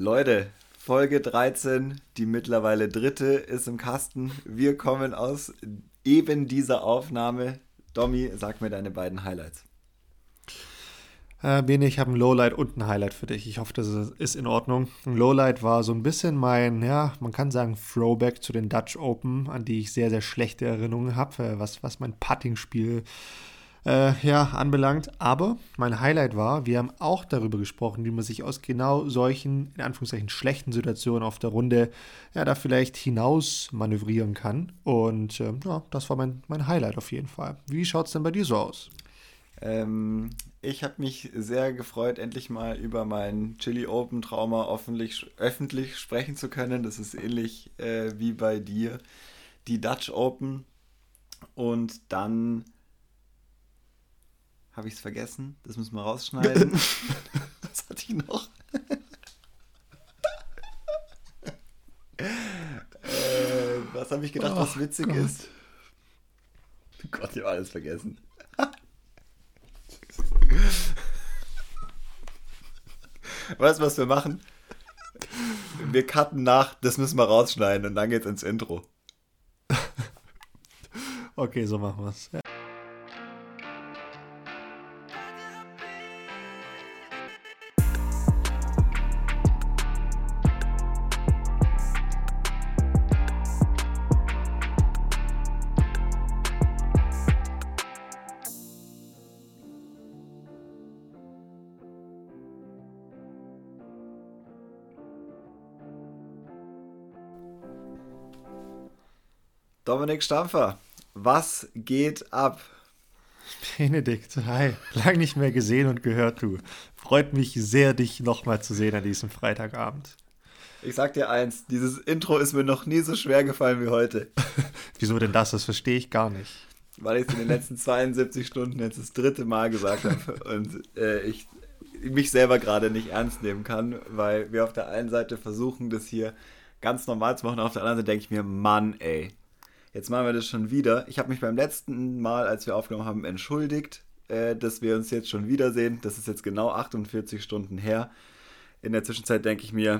Leute, Folge 13, die mittlerweile dritte, ist im Kasten. Wir kommen aus eben dieser Aufnahme. Domi, sag mir deine beiden Highlights. Äh, Bene, ich habe ein Lowlight und ein Highlight für dich. Ich hoffe, das ist in Ordnung. Ein Lowlight war so ein bisschen mein, ja, man kann sagen, Throwback zu den Dutch Open, an die ich sehr, sehr schlechte Erinnerungen habe, äh, was, was mein Putting-Spiel äh, ja, anbelangt. Aber mein Highlight war, wir haben auch darüber gesprochen, wie man sich aus genau solchen, in Anführungszeichen, schlechten Situationen auf der Runde ja da vielleicht hinaus manövrieren kann. Und äh, ja, das war mein, mein Highlight auf jeden Fall. Wie schaut es denn bei dir so aus? Ähm, ich habe mich sehr gefreut, endlich mal über mein Chili Open Trauma öffentlich, öffentlich sprechen zu können. Das ist ähnlich äh, wie bei dir. Die Dutch Open. Und dann habe ich es vergessen. Das müssen wir rausschneiden. Was hatte ich noch? äh, was habe ich gedacht, oh, was witzig Gott. ist? Oh Gott, ich habe alles vergessen. weißt du, was wir machen? Wir cutten nach, das müssen wir rausschneiden und dann geht's ins Intro. okay, so machen wir's. Ja. Dominik Stampfer, was geht ab? Benedikt, hi. Lang nicht mehr gesehen und gehört, du. Freut mich sehr, dich nochmal zu sehen an diesem Freitagabend. Ich sag dir eins, dieses Intro ist mir noch nie so schwer gefallen wie heute. Wieso denn das? Das verstehe ich gar nicht. Weil ich es in den letzten 72 Stunden jetzt das dritte Mal gesagt habe und äh, ich mich selber gerade nicht ernst nehmen kann, weil wir auf der einen Seite versuchen, das hier ganz normal zu machen, auf der anderen Seite denke ich mir, Mann, ey, Jetzt machen wir das schon wieder. Ich habe mich beim letzten Mal, als wir aufgenommen haben, entschuldigt, äh, dass wir uns jetzt schon wiedersehen. Das ist jetzt genau 48 Stunden her. In der Zwischenzeit denke ich mir,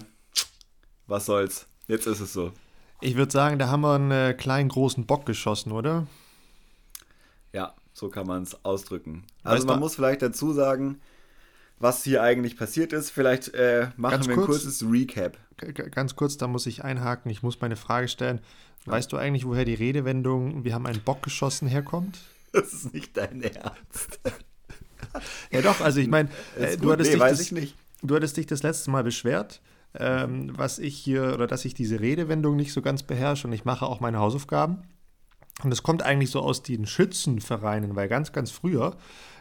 was soll's. Jetzt ist es so. Ich würde sagen, da haben wir einen äh, kleinen großen Bock geschossen, oder? Ja, so kann man es ausdrücken. Also weißt man muss vielleicht dazu sagen, was hier eigentlich passiert ist. Vielleicht äh, machen wir ein kurz, kurzes Recap. Ganz kurz, da muss ich einhaken. Ich muss meine Frage stellen. Weißt du eigentlich, woher die Redewendung „Wir haben einen Bock geschossen“ herkommt? Das ist nicht dein Ernst. ja doch, also ich meine, äh, du, hattest nee, dich das, du hattest dich das letzte Mal beschwert, ähm, was ich hier, oder dass ich diese Redewendung nicht so ganz beherrsche und ich mache auch meine Hausaufgaben. Und es kommt eigentlich so aus den Schützenvereinen, weil ganz, ganz früher,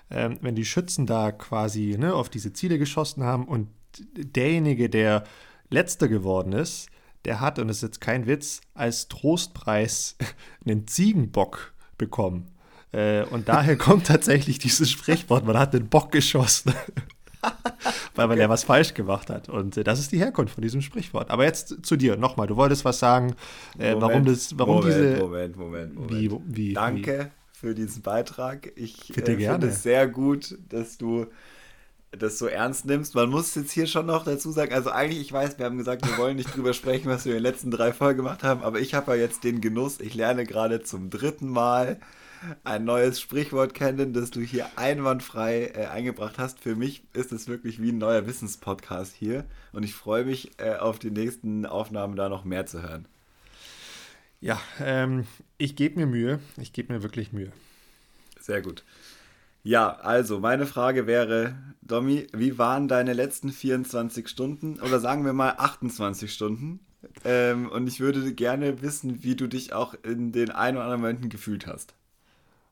ähm, wenn die Schützen da quasi ne, auf diese Ziele geschossen haben und derjenige, der letzter geworden ist, der hat, und das ist jetzt kein Witz, als Trostpreis einen Ziegenbock bekommen. Äh, und daher kommt tatsächlich dieses Sprichwort, man hat den Bock geschossen. Weil man ja was falsch gemacht hat. Und äh, das ist die Herkunft von diesem Sprichwort. Aber jetzt zu dir nochmal. Du wolltest was sagen, äh, Moment, warum das, warum Moment, diese. Moment, Moment, Moment. Wie, wie, Danke? Für diesen Beitrag. Ich äh, finde es sehr gut, dass du das so ernst nimmst. Man muss jetzt hier schon noch dazu sagen, also eigentlich, ich weiß, wir haben gesagt, wir wollen nicht drüber sprechen, was wir in den letzten drei Folgen gemacht haben, aber ich habe ja jetzt den Genuss, ich lerne gerade zum dritten Mal ein neues Sprichwort kennen, das du hier einwandfrei äh, eingebracht hast. Für mich ist es wirklich wie ein neuer Wissenspodcast hier und ich freue mich äh, auf die nächsten Aufnahmen da noch mehr zu hören. Ja, ähm, ich gebe mir Mühe. Ich gebe mir wirklich Mühe. Sehr gut. Ja, also meine Frage wäre, Domi, wie waren deine letzten 24 Stunden oder sagen wir mal 28 Stunden? Ähm, und ich würde gerne wissen, wie du dich auch in den ein oder anderen Momenten gefühlt hast.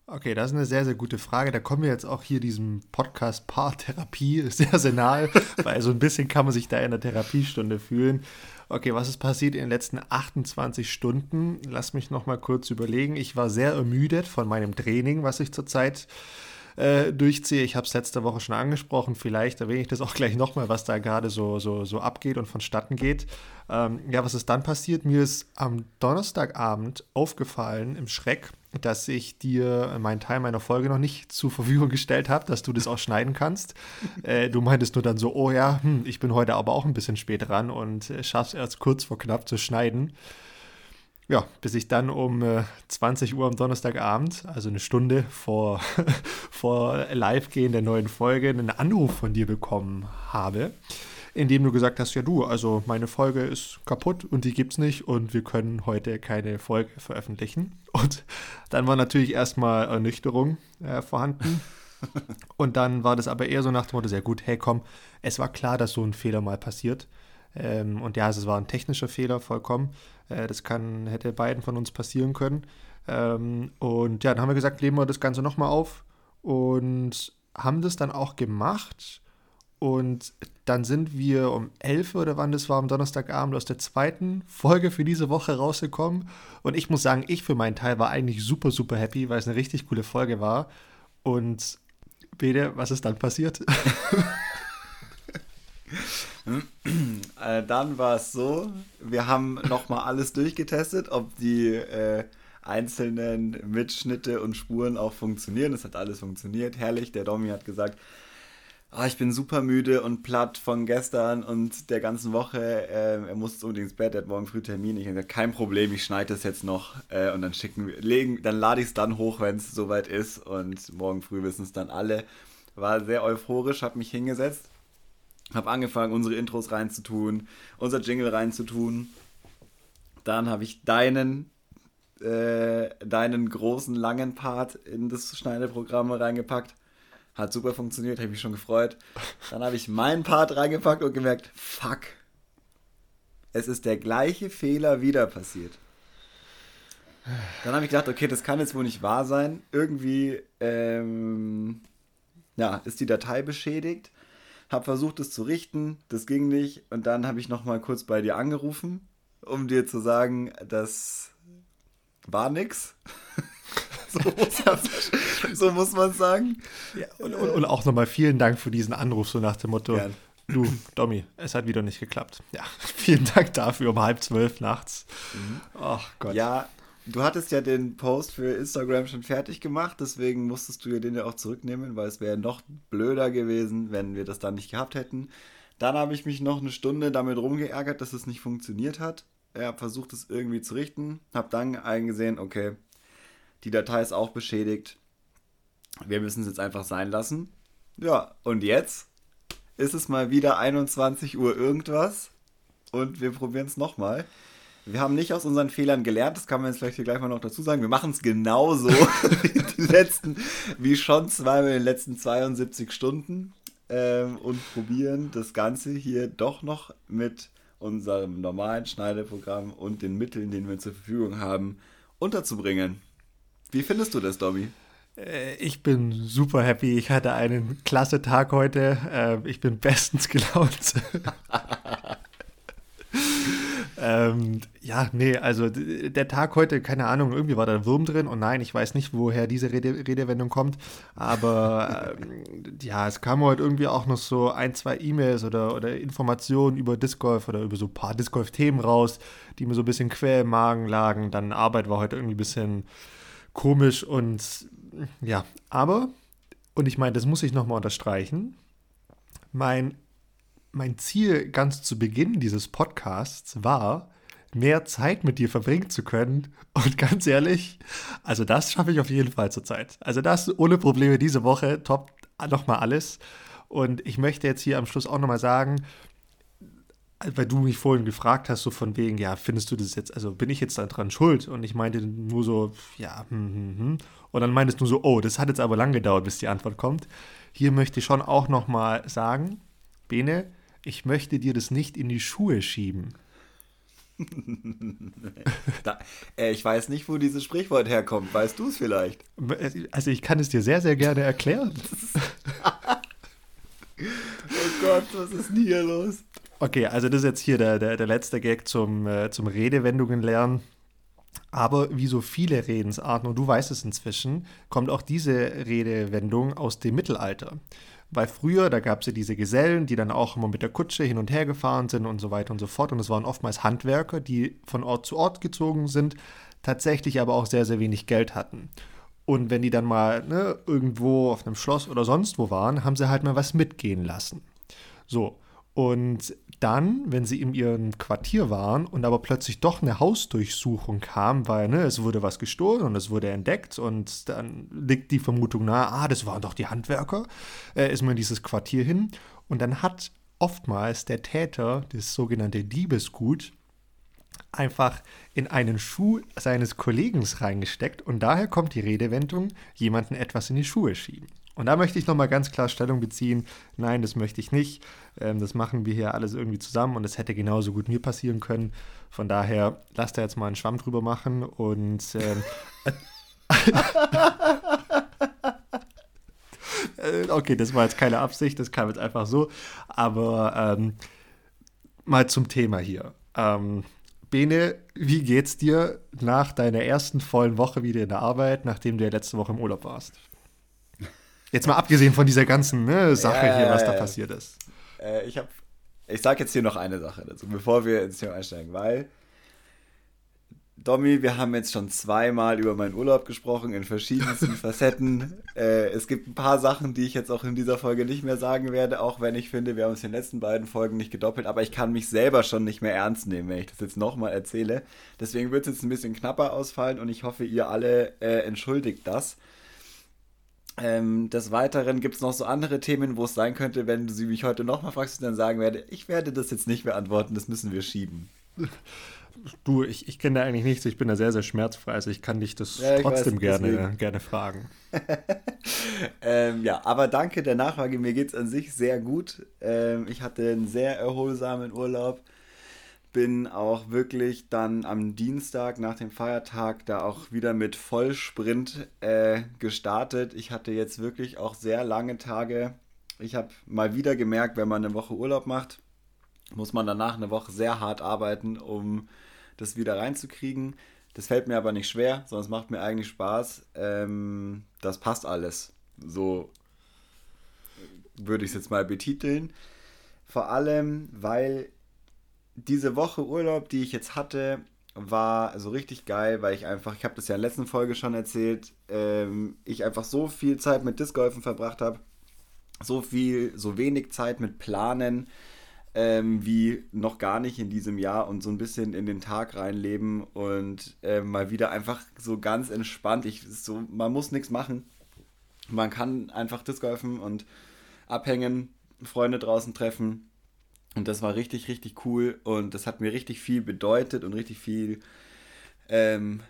Okay, das ist eine sehr, sehr gute Frage. Da kommen wir jetzt auch hier diesem Podcast Paartherapie sehr, sehr nahe, weil so ein bisschen kann man sich da in der Therapiestunde fühlen. Okay, was ist passiert in den letzten 28 Stunden? Lass mich noch mal kurz überlegen. Ich war sehr ermüdet von meinem Training, was ich zurzeit äh, durchziehe. Ich habe es letzte Woche schon angesprochen, vielleicht erwähne ich das auch gleich nochmal, was da gerade so, so, so abgeht und vonstatten geht. Ähm, ja, was ist dann passiert? Mir ist am Donnerstagabend aufgefallen im Schreck, dass ich dir meinen Teil meiner Folge noch nicht zur Verfügung gestellt habe, dass du das auch schneiden kannst. Äh, du meintest nur dann so, oh ja, hm, ich bin heute aber auch ein bisschen spät dran und äh, schaff's erst kurz vor knapp zu schneiden. Ja, bis ich dann um äh, 20 Uhr am Donnerstagabend, also eine Stunde vor, vor Live-Gehen der neuen Folge, einen Anruf von dir bekommen habe indem du gesagt hast, ja du, also meine Folge ist kaputt und die gibt's nicht und wir können heute keine Folge veröffentlichen. Und dann war natürlich erstmal Ernüchterung äh, vorhanden. Und dann war das aber eher so nach dem Motto, sehr gut, hey komm, es war klar, dass so ein Fehler mal passiert. Ähm, und ja, es war ein technischer Fehler, vollkommen. Äh, das kann, hätte beiden von uns passieren können. Ähm, und ja, dann haben wir gesagt, leben wir das Ganze nochmal auf und haben das dann auch gemacht. Und dann sind wir um 11 oder wann das war, am Donnerstagabend aus der zweiten Folge für diese Woche rausgekommen. Und ich muss sagen, ich für meinen Teil war eigentlich super, super happy, weil es eine richtig coole Folge war. Und Bede, was ist dann passiert? äh, dann war es so, wir haben nochmal alles durchgetestet, ob die äh, einzelnen Mitschnitte und Spuren auch funktionieren. Es hat alles funktioniert. Herrlich. Der Domi hat gesagt, oh, ich bin super müde und platt von gestern und der ganzen Woche. Äh, er muss unbedingt ins Bett, er hat morgen früh Termin. Ich habe gesagt, kein Problem, ich schneide das jetzt noch äh, und dann schicken wir, legen, dann lade ich es dann hoch, wenn es soweit ist und morgen früh wissen es dann alle. War sehr euphorisch, habe mich hingesetzt, habe angefangen, unsere Intros reinzutun, unser Jingle reinzutun. Dann habe ich deinen äh, deinen großen langen Part in das Schneideprogramm reingepackt hat super funktioniert, habe mich schon gefreut. Dann habe ich meinen Part reingepackt und gemerkt, fuck, es ist der gleiche Fehler wieder passiert. Dann habe ich gedacht, okay, das kann jetzt wohl nicht wahr sein. Irgendwie ähm, ja, ist die Datei beschädigt. Habe versucht, es zu richten, das ging nicht. Und dann habe ich nochmal kurz bei dir angerufen, um dir zu sagen, das war nix. So, muss man, so muss man sagen. Ja, und, und, und, auch nochmal vielen Dank für diesen Anruf, so nach dem Motto. Gern. Du, Domi, es hat wieder nicht geklappt. Ja, vielen Dank dafür um halb zwölf nachts. Mhm. Oh Gott. Ja, du hattest ja den Post für Instagram schon fertig gemacht, deswegen musstest du ja den ja auch zurücknehmen, weil es wäre noch blöder gewesen, wenn wir das dann nicht gehabt hätten. Dann habe ich mich noch eine Stunde damit rumgeärgert, dass es nicht funktioniert hat. Ich habe versucht, es irgendwie zu richten, habe dann eingesehen, okay, die Datei ist auch beschädigt. Wir müssen es jetzt einfach sein lassen. Ja, und jetzt ist es mal wieder 21 Uhr irgendwas. Und wir probieren es nochmal. Wir haben nicht aus unseren Fehlern gelernt, das kann man jetzt vielleicht hier gleich mal noch dazu sagen. Wir machen es genauso wie, die letzten, wie schon zweimal in den letzten 72 Stunden ähm, und probieren das Ganze hier doch noch mit unserem normalen Schneideprogramm und den Mitteln, die wir zur Verfügung haben, unterzubringen. Wie findest du das, Dobby? Äh, ich bin super happy. Ich hatte einen klasse Tag heute. Äh, ich bin bestens gelaunt. ähm, ja, nee, also der Tag heute, keine Ahnung, irgendwie war da ein Wurm drin und nein, ich weiß nicht, woher diese Rede, Redewendung kommt, aber ähm, ja, es kam heute irgendwie auch noch so ein, zwei E-Mails oder, oder Informationen über Disc Golf oder über so ein paar Disc Golf Themen raus, die mir so ein bisschen quer im Magen lagen. Dann Arbeit war heute irgendwie ein bisschen komisch und ja, aber, und ich meine, das muss ich nochmal unterstreichen, mein, mein Ziel ganz zu Beginn dieses Podcasts war, mehr Zeit mit dir verbringen zu können. Und ganz ehrlich, also das schaffe ich auf jeden Fall zurzeit. Also das ohne Probleme diese Woche, top nochmal alles. Und ich möchte jetzt hier am Schluss auch nochmal sagen, weil du mich vorhin gefragt hast, so von wegen, ja, findest du das jetzt, also bin ich jetzt daran schuld? Und ich meinte nur so, ja, hm, hm, hm. Und dann meintest du so, oh, das hat jetzt aber lang gedauert, bis die Antwort kommt. Hier möchte ich schon auch nochmal sagen, Bene, ich möchte dir das nicht in die Schuhe schieben. da, äh, ich weiß nicht, wo dieses Sprichwort herkommt. Weißt du es vielleicht? Also ich kann es dir sehr, sehr gerne erklären. oh Gott, was ist denn hier los? Okay, also das ist jetzt hier der, der, der letzte Gag zum, äh, zum Redewendungen lernen. Aber wie so viele Redensarten, und du weißt es inzwischen, kommt auch diese Redewendung aus dem Mittelalter. Weil früher, da gab es ja diese Gesellen, die dann auch immer mit der Kutsche hin und her gefahren sind und so weiter und so fort. Und es waren oftmals Handwerker, die von Ort zu Ort gezogen sind, tatsächlich aber auch sehr, sehr wenig Geld hatten. Und wenn die dann mal ne, irgendwo auf einem Schloss oder sonst wo waren, haben sie halt mal was mitgehen lassen. So, und dann, wenn sie in ihrem Quartier waren und aber plötzlich doch eine Hausdurchsuchung kam, weil ne, es wurde was gestohlen und es wurde entdeckt und dann liegt die Vermutung nahe, ah, das waren doch die Handwerker, äh, ist man in dieses Quartier hin und dann hat oftmals der Täter das sogenannte Diebesgut einfach in einen Schuh seines Kollegen reingesteckt und daher kommt die Redewendung, jemanden etwas in die Schuhe schieben. Und da möchte ich nochmal ganz klar Stellung beziehen. Nein, das möchte ich nicht. Ähm, das machen wir hier alles irgendwie zusammen und es hätte genauso gut mir passieren können. Von daher, lasst da jetzt mal einen Schwamm drüber machen und. Ähm, äh, okay, das war jetzt keine Absicht, das kam jetzt einfach so. Aber ähm, mal zum Thema hier. Ähm, Bene, wie geht's dir nach deiner ersten vollen Woche wieder in der Arbeit, nachdem du ja letzte Woche im Urlaub warst? Jetzt mal abgesehen von dieser ganzen ne, Sache ja, hier, was da passiert ist. Äh, ich habe, ich sage jetzt hier noch eine Sache dazu, bevor wir ins Thema einsteigen, weil Domi, wir haben jetzt schon zweimal über meinen Urlaub gesprochen in verschiedensten Facetten. Äh, es gibt ein paar Sachen, die ich jetzt auch in dieser Folge nicht mehr sagen werde, auch wenn ich finde, wir haben uns in den letzten beiden Folgen nicht gedoppelt, aber ich kann mich selber schon nicht mehr ernst nehmen, wenn ich das jetzt nochmal erzähle. Deswegen wird es jetzt ein bisschen knapper ausfallen und ich hoffe, ihr alle äh, entschuldigt das. Ähm, des Weiteren gibt es noch so andere Themen, wo es sein könnte, wenn du sie mich heute nochmal fragst, dann sagen werde, ich werde das jetzt nicht beantworten, das müssen wir schieben. Du, ich, ich kenne da eigentlich nichts, ich bin da sehr, sehr schmerzfrei, also ich kann dich das ja, trotzdem weiß, gerne, gerne fragen. ähm, ja, aber danke der Nachfrage, mir geht es an sich sehr gut. Ähm, ich hatte einen sehr erholsamen Urlaub, bin auch wirklich dann am Dienstag nach dem Feiertag da auch wieder mit Vollsprint äh, gestartet. Ich hatte jetzt wirklich auch sehr lange Tage. Ich habe mal wieder gemerkt, wenn man eine Woche Urlaub macht, muss man danach eine Woche sehr hart arbeiten, um das wieder reinzukriegen. Das fällt mir aber nicht schwer, es macht mir eigentlich Spaß. Ähm, das passt alles. So würde ich es jetzt mal betiteln. Vor allem, weil diese Woche Urlaub, die ich jetzt hatte, war so richtig geil, weil ich einfach, ich habe das ja in der letzten Folge schon erzählt, ähm, ich einfach so viel Zeit mit Disc Golfen verbracht habe, so viel, so wenig Zeit mit Planen, ähm, wie noch gar nicht in diesem Jahr und so ein bisschen in den Tag reinleben und äh, mal wieder einfach so ganz entspannt. Ich, so, man muss nichts machen. Man kann einfach Disc golfen und abhängen, Freunde draußen treffen. Und das war richtig, richtig cool und das hat mir richtig viel bedeutet und richtig viel ähm,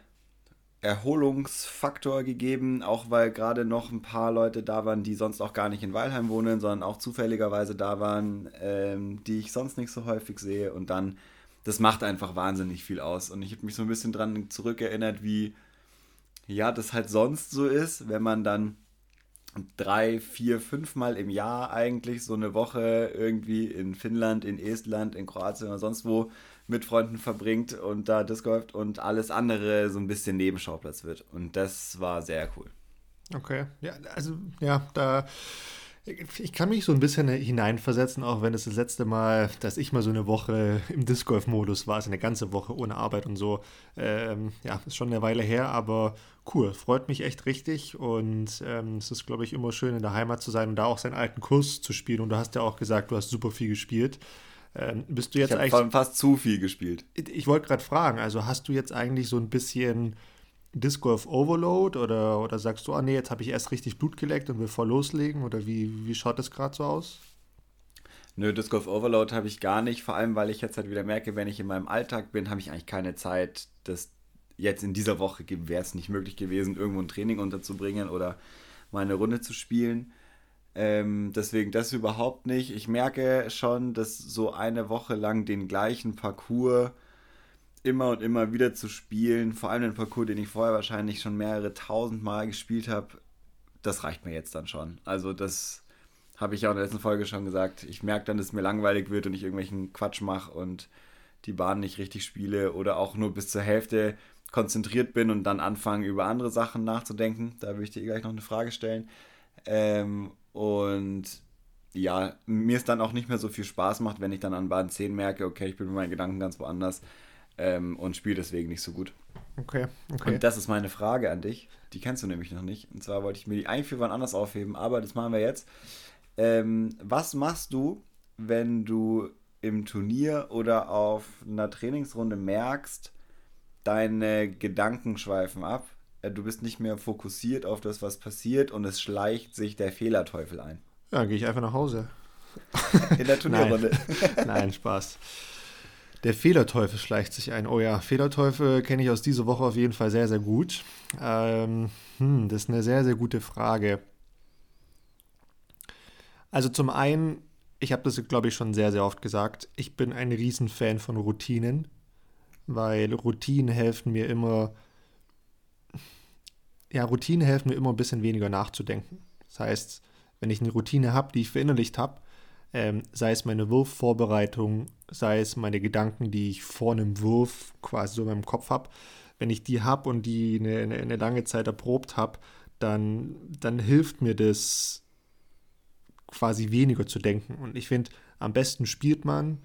Erholungsfaktor gegeben, auch weil gerade noch ein paar Leute da waren, die sonst auch gar nicht in Weilheim wohnen, sondern auch zufälligerweise da waren, ähm, die ich sonst nicht so häufig sehe. Und dann, das macht einfach wahnsinnig viel aus. Und ich habe mich so ein bisschen dran zurückerinnert, wie ja, das halt sonst so ist, wenn man dann drei, vier, fünfmal im Jahr eigentlich so eine Woche irgendwie in Finnland, in Estland, in Kroatien oder sonst wo mit Freunden verbringt und da Disc golft und alles andere so ein bisschen Nebenschauplatz wird. Und das war sehr cool. Okay, ja, also ja, da ich kann mich so ein bisschen hineinversetzen, auch wenn es das letzte Mal, dass ich mal so eine Woche im Disc Golf Modus war, also eine ganze Woche ohne Arbeit und so. Ähm, ja, ist schon eine Weile her, aber cool, freut mich echt richtig und ähm, es ist, glaube ich, immer schön in der Heimat zu sein und da auch seinen alten Kurs zu spielen. Und du hast ja auch gesagt, du hast super viel gespielt. Ähm, bist du jetzt ich eigentlich. fast zu viel gespielt. Ich wollte gerade fragen, also hast du jetzt eigentlich so ein bisschen Disc Golf Overload oder, oder sagst du, ah nee, jetzt habe ich erst richtig Blut geleckt und will voll loslegen? Oder wie, wie schaut das gerade so aus? Nö, Disc Golf Overload habe ich gar nicht, vor allem weil ich jetzt halt wieder merke, wenn ich in meinem Alltag bin, habe ich eigentlich keine Zeit, das jetzt in dieser Woche wäre es nicht möglich gewesen, irgendwo ein Training unterzubringen oder mal eine Runde zu spielen. Ähm, deswegen das überhaupt nicht. Ich merke schon, dass so eine Woche lang den gleichen Parcours immer und immer wieder zu spielen, vor allem den Parcours, den ich vorher wahrscheinlich schon mehrere tausend Mal gespielt habe, das reicht mir jetzt dann schon. Also das habe ich ja in der letzten Folge schon gesagt. Ich merke dann, dass es mir langweilig wird und ich irgendwelchen Quatsch mache und die Bahn nicht richtig spiele oder auch nur bis zur Hälfte konzentriert bin und dann anfange, über andere Sachen nachzudenken. Da würde ich dir gleich noch eine Frage stellen. Ähm, und ja, mir es dann auch nicht mehr so viel Spaß macht, wenn ich dann an Bahn 10 merke, okay, ich bin mit meinen Gedanken ganz woanders ähm, und spiele deswegen nicht so gut. Okay, okay. Und das ist meine Frage an dich. Die kennst du nämlich noch nicht. Und zwar wollte ich mir die eigentlich für wann anders aufheben, aber das machen wir jetzt. Ähm, was machst du, wenn du im Turnier oder auf einer Trainingsrunde merkst, deine Gedanken schweifen ab? Äh, du bist nicht mehr fokussiert auf das, was passiert und es schleicht sich der Fehlerteufel ein. Ja, gehe ich einfach nach Hause. In der Turnierrunde. Nein. Nein, Spaß. Der Fehlerteufel schleicht sich ein. Oh ja, Fehlerteufel kenne ich aus dieser Woche auf jeden Fall sehr, sehr gut. Ähm, hm, das ist eine sehr, sehr gute Frage. Also zum einen, ich habe das, glaube ich, schon sehr, sehr oft gesagt, ich bin ein Riesenfan von Routinen, weil Routinen helfen mir immer, ja, Routinen helfen mir immer ein bisschen weniger nachzudenken. Das heißt, wenn ich eine Routine habe, die ich verinnerlicht habe, ähm, sei es meine Wurfvorbereitung, sei es meine Gedanken, die ich vor einem Wurf quasi so in meinem Kopf habe, wenn ich die habe und die eine, eine, eine, lange Zeit erprobt habe, dann, dann hilft mir das quasi weniger zu denken. Und ich finde, am besten spielt man,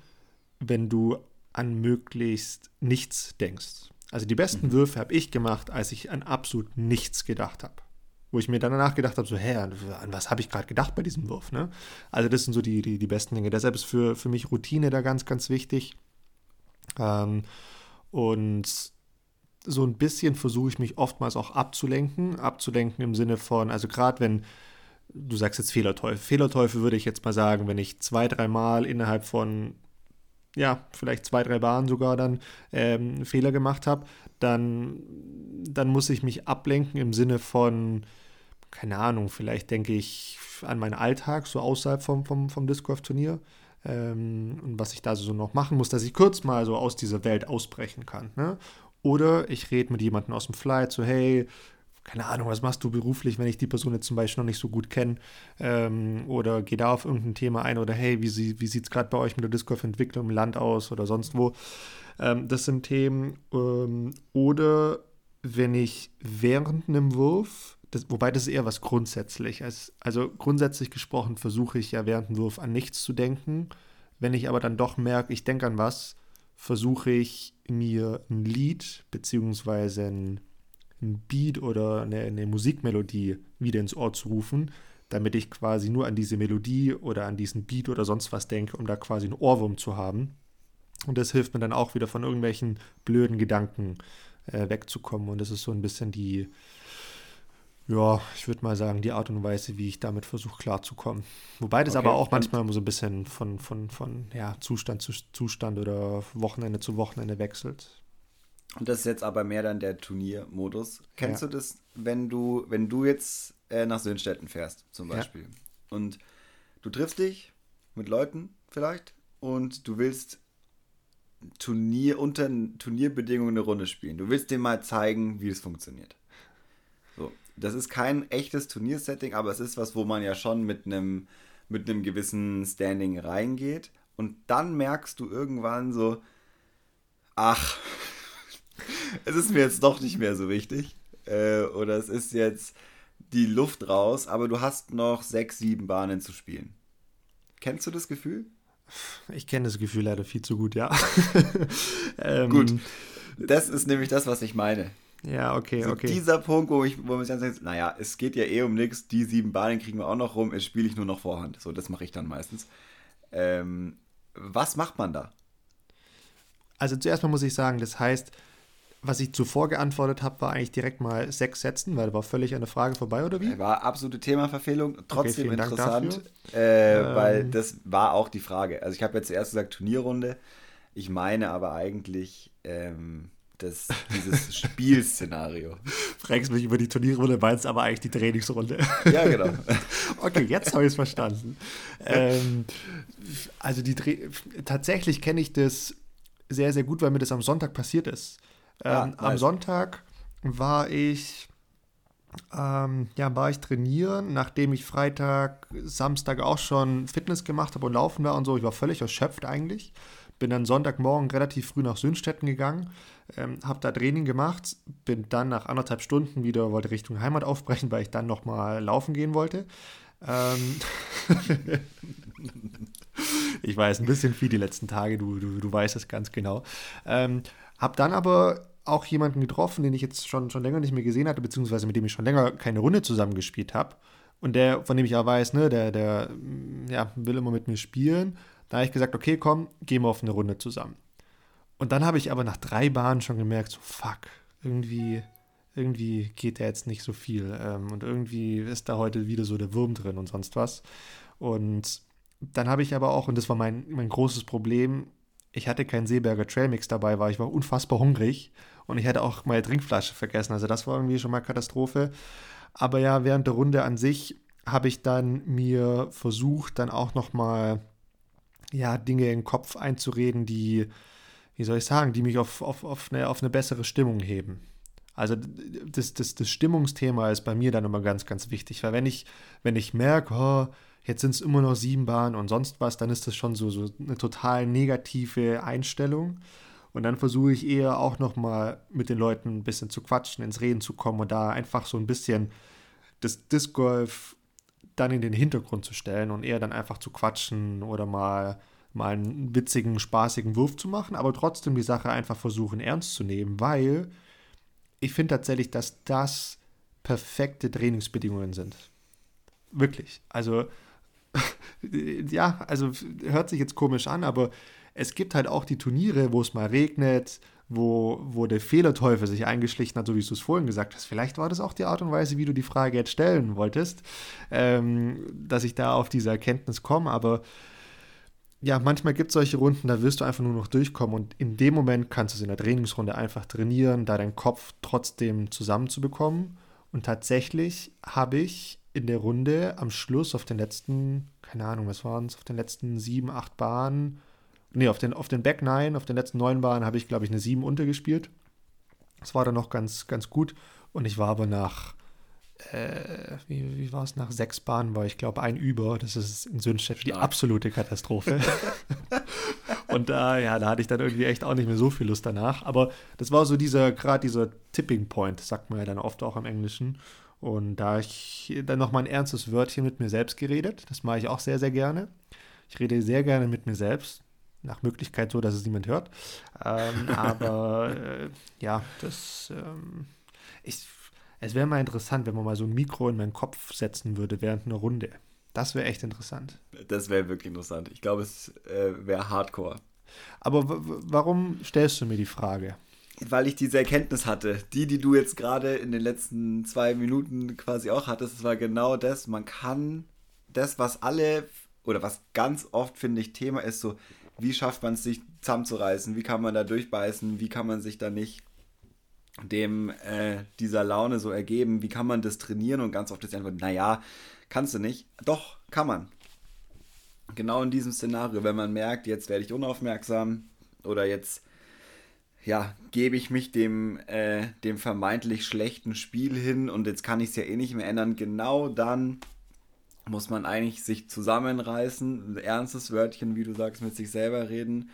wenn du an möglichst nichts denkst. Also die besten mhm. Würfe habe ich gemacht, als ich an absolut nichts gedacht habe wo ich mir dann danach gedacht habe, so, hä, an was habe ich gerade gedacht bei diesem Wurf? Ne? Also das sind so die, die, die besten Dinge. Deshalb ist für, für mich Routine da ganz, ganz wichtig. Ähm, und so ein bisschen versuche ich mich oftmals auch abzulenken. Abzulenken im Sinne von, also gerade wenn, du sagst jetzt Fehlerteufel. Fehlerteufel würde ich jetzt mal sagen, wenn ich zwei, dreimal innerhalb von ja, vielleicht zwei, drei Bahnen sogar dann ähm, Fehler gemacht habe, dann, dann muss ich mich ablenken im Sinne von, keine Ahnung, vielleicht denke ich an meinen Alltag, so außerhalb vom, vom, vom Disc Golf Turnier ähm, und was ich da so noch machen muss, dass ich kurz mal so aus dieser Welt ausbrechen kann. Ne? Oder ich rede mit jemandem aus dem Flight, so hey, keine Ahnung, was machst du beruflich, wenn ich die Person jetzt zum Beispiel noch nicht so gut kenne ähm, oder gehe da auf irgendein Thema ein oder hey, wie, wie sieht es gerade bei euch mit der Disc Golf Entwicklung im Land aus oder sonst wo. Ähm, das sind Themen. Ähm, oder wenn ich während einem Wurf das, wobei das ist eher was Grundsätzliches. Also grundsätzlich gesprochen versuche ich ja während dem Wurf an nichts zu denken. Wenn ich aber dann doch merke, ich denke an was, versuche ich mir ein Lied beziehungsweise ein, ein Beat oder eine, eine, Musikmelodie wieder ins Ohr zu rufen, damit ich quasi nur an diese Melodie oder an diesen Beat oder sonst was denke, um da quasi einen Ohrwurm zu haben. Und das hilft mir dann auch wieder von irgendwelchen blöden Gedanken äh, wegzukommen. Und das ist so ein bisschen die, ja, ich würde mal sagen, die Art und Weise, wie ich damit versuche klarzukommen. Wobei das okay, aber auch manchmal so ein bisschen von, von, von ja, Zustand zu Zustand oder Wochenende zu Wochenende wechselt. Und das ist jetzt aber mehr dann der Turniermodus. Kennst ja. du das, wenn du, wenn du jetzt äh, nach Söhnstetten fährst, zum Beispiel, ja. und du triffst dich mit Leuten vielleicht und du willst Turnier unter Turnierbedingungen eine Runde spielen. Du willst dem mal zeigen, wie es funktioniert. Das ist kein echtes Turniersetting, aber es ist was, wo man ja schon mit einem mit einem gewissen Standing reingeht und dann merkst du irgendwann so, ach, es ist mir jetzt doch nicht mehr so wichtig äh, oder es ist jetzt die Luft raus, aber du hast noch sechs, sieben Bahnen zu spielen. Kennst du das Gefühl? Ich kenne das Gefühl leider viel zu gut, ja. ähm, gut. Das ist nämlich das, was ich meine. Ja, okay, so okay. Dieser Punkt, wo, ich, wo man sich dann sagt, naja, es geht ja eh um nichts, die sieben Bahnen kriegen wir auch noch rum, jetzt spiele ich nur noch Vorhand. So, das mache ich dann meistens. Ähm, was macht man da? Also zuerst mal muss ich sagen, das heißt, was ich zuvor geantwortet habe, war eigentlich direkt mal sechs Sätzen, weil da war völlig eine Frage vorbei, oder wie? War absolute Themaverfehlung, trotzdem okay, interessant, äh, ähm, weil das war auch die Frage. Also ich habe jetzt zuerst gesagt Turnierrunde, ich meine aber eigentlich ähm, das, dieses Spielszenario. Fragst mich über die Turnierrunde, meinst aber eigentlich die Trainingsrunde. Ja, genau. okay, jetzt habe ich es verstanden. Ähm, also die tatsächlich kenne ich das sehr, sehr gut, weil mir das am Sonntag passiert ist. Ah, ähm, Am Sonntag war ich, ähm, ja, war ich trainieren, nachdem ich Freitag, Samstag auch schon Fitness gemacht habe und laufen war und so. Ich war völlig erschöpft eigentlich. Bin dann Sonntagmorgen relativ früh nach Sünstetten gegangen, ähm, habe da Training gemacht, bin dann nach anderthalb Stunden wieder, wollte Richtung Heimat aufbrechen, weil ich dann nochmal laufen gehen wollte. Ähm, ich weiß, ein bisschen viel die letzten Tage, du, du, du weißt es ganz genau. Ähm, hab dann aber auch jemanden getroffen, den ich jetzt schon, schon länger nicht mehr gesehen hatte, beziehungsweise mit dem ich schon länger keine Runde zusammengespielt habe. Und der, von dem ich ja weiß, ne, der, der ja, will immer mit mir spielen. Da habe ich gesagt, okay, komm, gehen wir auf eine Runde zusammen. Und dann habe ich aber nach drei Bahnen schon gemerkt, so fuck, irgendwie, irgendwie geht da jetzt nicht so viel. Ähm, und irgendwie ist da heute wieder so der Wurm drin und sonst was. Und dann habe ich aber auch, und das war mein, mein großes Problem, ich hatte keinen Seeberger Trailmix dabei, weil ich war unfassbar hungrig und ich hatte auch meine Trinkflasche vergessen. Also das war irgendwie schon mal Katastrophe. Aber ja, während der Runde an sich habe ich dann mir versucht, dann auch noch mal ja, Dinge in den Kopf einzureden, die, wie soll ich sagen, die mich auf, auf, auf, eine, auf eine bessere Stimmung heben. Also das, das, das Stimmungsthema ist bei mir dann immer ganz, ganz wichtig, weil wenn ich, wenn ich merke, oh, jetzt sind es immer noch sieben Bahnen und sonst was, dann ist das schon so, so eine total negative Einstellung. Und dann versuche ich eher auch nochmal mit den Leuten ein bisschen zu quatschen, ins Reden zu kommen und da einfach so ein bisschen das Disc Golf dann in den Hintergrund zu stellen und eher dann einfach zu quatschen oder mal, mal einen witzigen, spaßigen Wurf zu machen, aber trotzdem die Sache einfach versuchen ernst zu nehmen, weil ich finde tatsächlich, dass das perfekte Trainingsbedingungen sind. Wirklich. Also, ja, also hört sich jetzt komisch an, aber es gibt halt auch die Turniere, wo es mal regnet, wo, wo der Fehlerteufel sich eingeschlichen hat, so wie du es vorhin gesagt hast. Vielleicht war das auch die Art und Weise, wie du die Frage jetzt stellen wolltest, ähm, dass ich da auf diese Erkenntnis komme. Aber ja, manchmal gibt es solche Runden, da wirst du einfach nur noch durchkommen und in dem Moment kannst du es in der Trainingsrunde einfach trainieren, da deinen Kopf trotzdem zusammenzubekommen. Und tatsächlich habe ich in der Runde am Schluss auf den letzten, keine Ahnung, was waren es, auf den letzten sieben, acht Bahnen nee, auf den, auf den Back 9, auf den letzten neun Bahnen habe ich, glaube ich, eine 7 untergespielt. Das war dann noch ganz, ganz gut. Und ich war aber nach, äh, wie, wie war es, nach sechs Bahnen war ich, glaube ein über. Das ist in Sünstedt die absolute Katastrophe. und da, ja, da hatte ich dann irgendwie echt auch nicht mehr so viel Lust danach. Aber das war so dieser, gerade dieser Tipping Point, sagt man ja dann oft auch im Englischen. Und da ich dann noch mal ein ernstes Wörtchen mit mir selbst geredet. Das mache ich auch sehr, sehr gerne. Ich rede sehr gerne mit mir selbst nach Möglichkeit so, dass es niemand hört. Ähm, aber äh, ja, das ähm, ich, es wäre mal interessant, wenn man mal so ein Mikro in meinen Kopf setzen würde während einer Runde. Das wäre echt interessant. Das wäre wirklich interessant. Ich glaube, es äh, wäre Hardcore. Aber warum stellst du mir die Frage? Weil ich diese Erkenntnis hatte. Die, die du jetzt gerade in den letzten zwei Minuten quasi auch hattest, das war genau das. Man kann das, was alle oder was ganz oft, finde ich, Thema ist, so, wie schafft man es, sich zusammenzureißen? Wie kann man da durchbeißen? Wie kann man sich da nicht dem äh, dieser Laune so ergeben? Wie kann man das trainieren? Und ganz oft ist die Antwort, naja, kannst du nicht. Doch, kann man. Genau in diesem Szenario, wenn man merkt, jetzt werde ich unaufmerksam oder jetzt ja, gebe ich mich dem, äh, dem vermeintlich schlechten Spiel hin und jetzt kann ich es ja eh nicht mehr ändern. Genau dann muss man eigentlich sich zusammenreißen, ein ernstes Wörtchen, wie du sagst, mit sich selber reden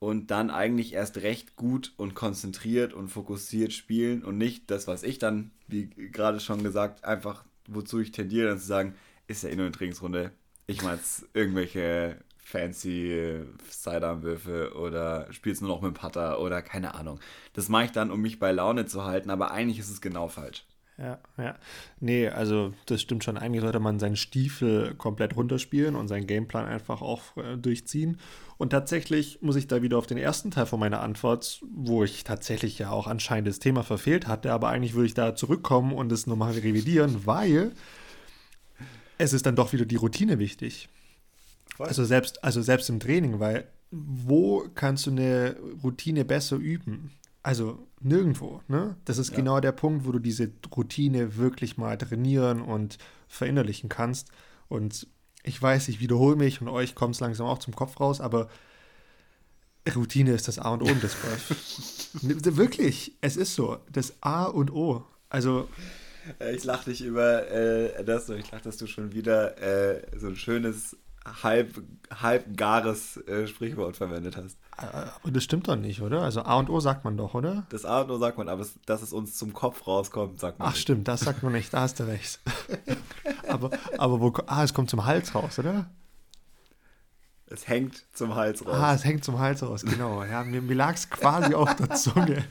und dann eigentlich erst recht gut und konzentriert und fokussiert spielen und nicht das, was ich dann, wie gerade schon gesagt, einfach wozu ich tendiere, dann zu sagen, ist ja eh nur eine Trainingsrunde. Ich meine jetzt irgendwelche fancy Sidearm-Würfe oder spielst nur noch mit dem Putter oder keine Ahnung. Das mache ich dann, um mich bei Laune zu halten, aber eigentlich ist es genau falsch. Ja, ja. Nee, also das stimmt schon. Eigentlich sollte man seinen Stiefel komplett runterspielen und seinen Gameplan einfach auch äh, durchziehen. Und tatsächlich muss ich da wieder auf den ersten Teil von meiner Antwort, wo ich tatsächlich ja auch anscheinend das Thema verfehlt hatte, aber eigentlich würde ich da zurückkommen und es nochmal revidieren, weil es ist dann doch wieder die Routine wichtig. Also selbst, also selbst im Training, weil wo kannst du eine Routine besser üben? Also nirgendwo. Ne? Das ist ja. genau der Punkt, wo du diese Routine wirklich mal trainieren und verinnerlichen kannst. Und ich weiß, ich wiederhole mich und euch kommt es langsam auch zum Kopf raus, aber Routine ist das A und O des Golf. wirklich, es ist so. Das A und O. Also. Ich lache dich über äh, das, ich lache, dass du schon wieder äh, so ein schönes halb, halb gares äh, Sprichwort verwendet hast. Aber das stimmt doch nicht, oder? Also A und O sagt man doch, oder? Das A und O sagt man, aber es, dass es uns zum Kopf rauskommt, sagt man. Ach, nicht. stimmt, das sagt man nicht, da hast du recht. aber, aber wo, ah, es kommt zum Hals raus, oder? Es hängt zum Hals raus. Ah, es hängt zum Hals raus, genau. Ja, mir, mir lag es quasi auf der Zunge.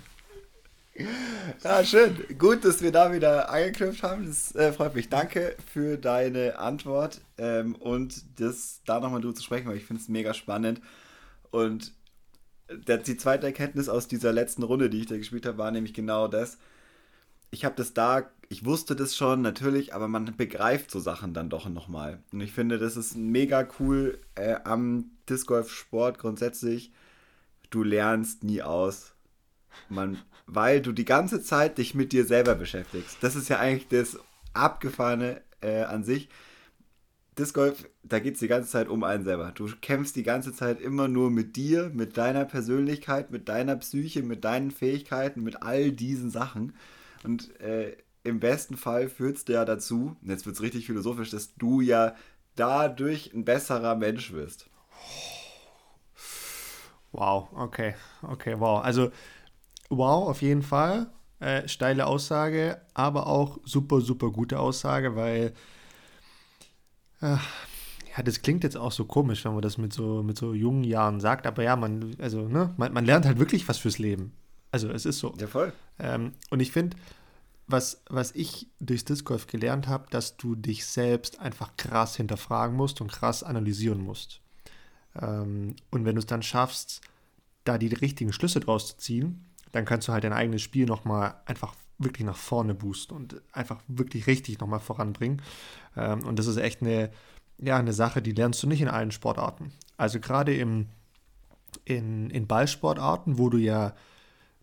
Ja, schön. Gut, dass wir da wieder angeknüpft haben. Das äh, freut mich. Danke für deine Antwort ähm, und das da nochmal drüber zu sprechen, weil ich finde es mega spannend. Und der, die zweite Erkenntnis aus dieser letzten Runde, die ich da gespielt habe, war nämlich genau das. Ich habe das da, ich wusste das schon natürlich, aber man begreift so Sachen dann doch nochmal. Und ich finde, das ist mega cool äh, am Disc Golf Sport grundsätzlich. Du lernst nie aus. Man weil du die ganze Zeit dich mit dir selber beschäftigst. Das ist ja eigentlich das Abgefahrene äh, an sich. Disc Golf, da geht es die ganze Zeit um einen selber. Du kämpfst die ganze Zeit immer nur mit dir, mit deiner Persönlichkeit, mit deiner Psyche, mit deinen Fähigkeiten, mit all diesen Sachen. Und äh, im besten Fall führt es ja dazu, jetzt wird es richtig philosophisch, dass du ja dadurch ein besserer Mensch wirst. Wow, okay, okay, wow. Also wow, auf jeden Fall. Äh, steile Aussage, aber auch super, super gute Aussage, weil äh, ja, das klingt jetzt auch so komisch, wenn man das mit so, mit so jungen Jahren sagt, aber ja, man, also, ne, man, man lernt halt wirklich was fürs Leben. Also es ist so. Ja, voll. Ähm, und ich finde, was, was ich durchs Disc Golf gelernt habe, dass du dich selbst einfach krass hinterfragen musst und krass analysieren musst. Ähm, und wenn du es dann schaffst, da die richtigen Schlüsse draus zu ziehen, dann kannst du halt dein eigenes Spiel nochmal einfach wirklich nach vorne boosten und einfach wirklich richtig nochmal voranbringen. Ähm, und das ist echt eine, ja, eine Sache, die lernst du nicht in allen Sportarten. Also gerade im, in, in Ballsportarten, wo du ja,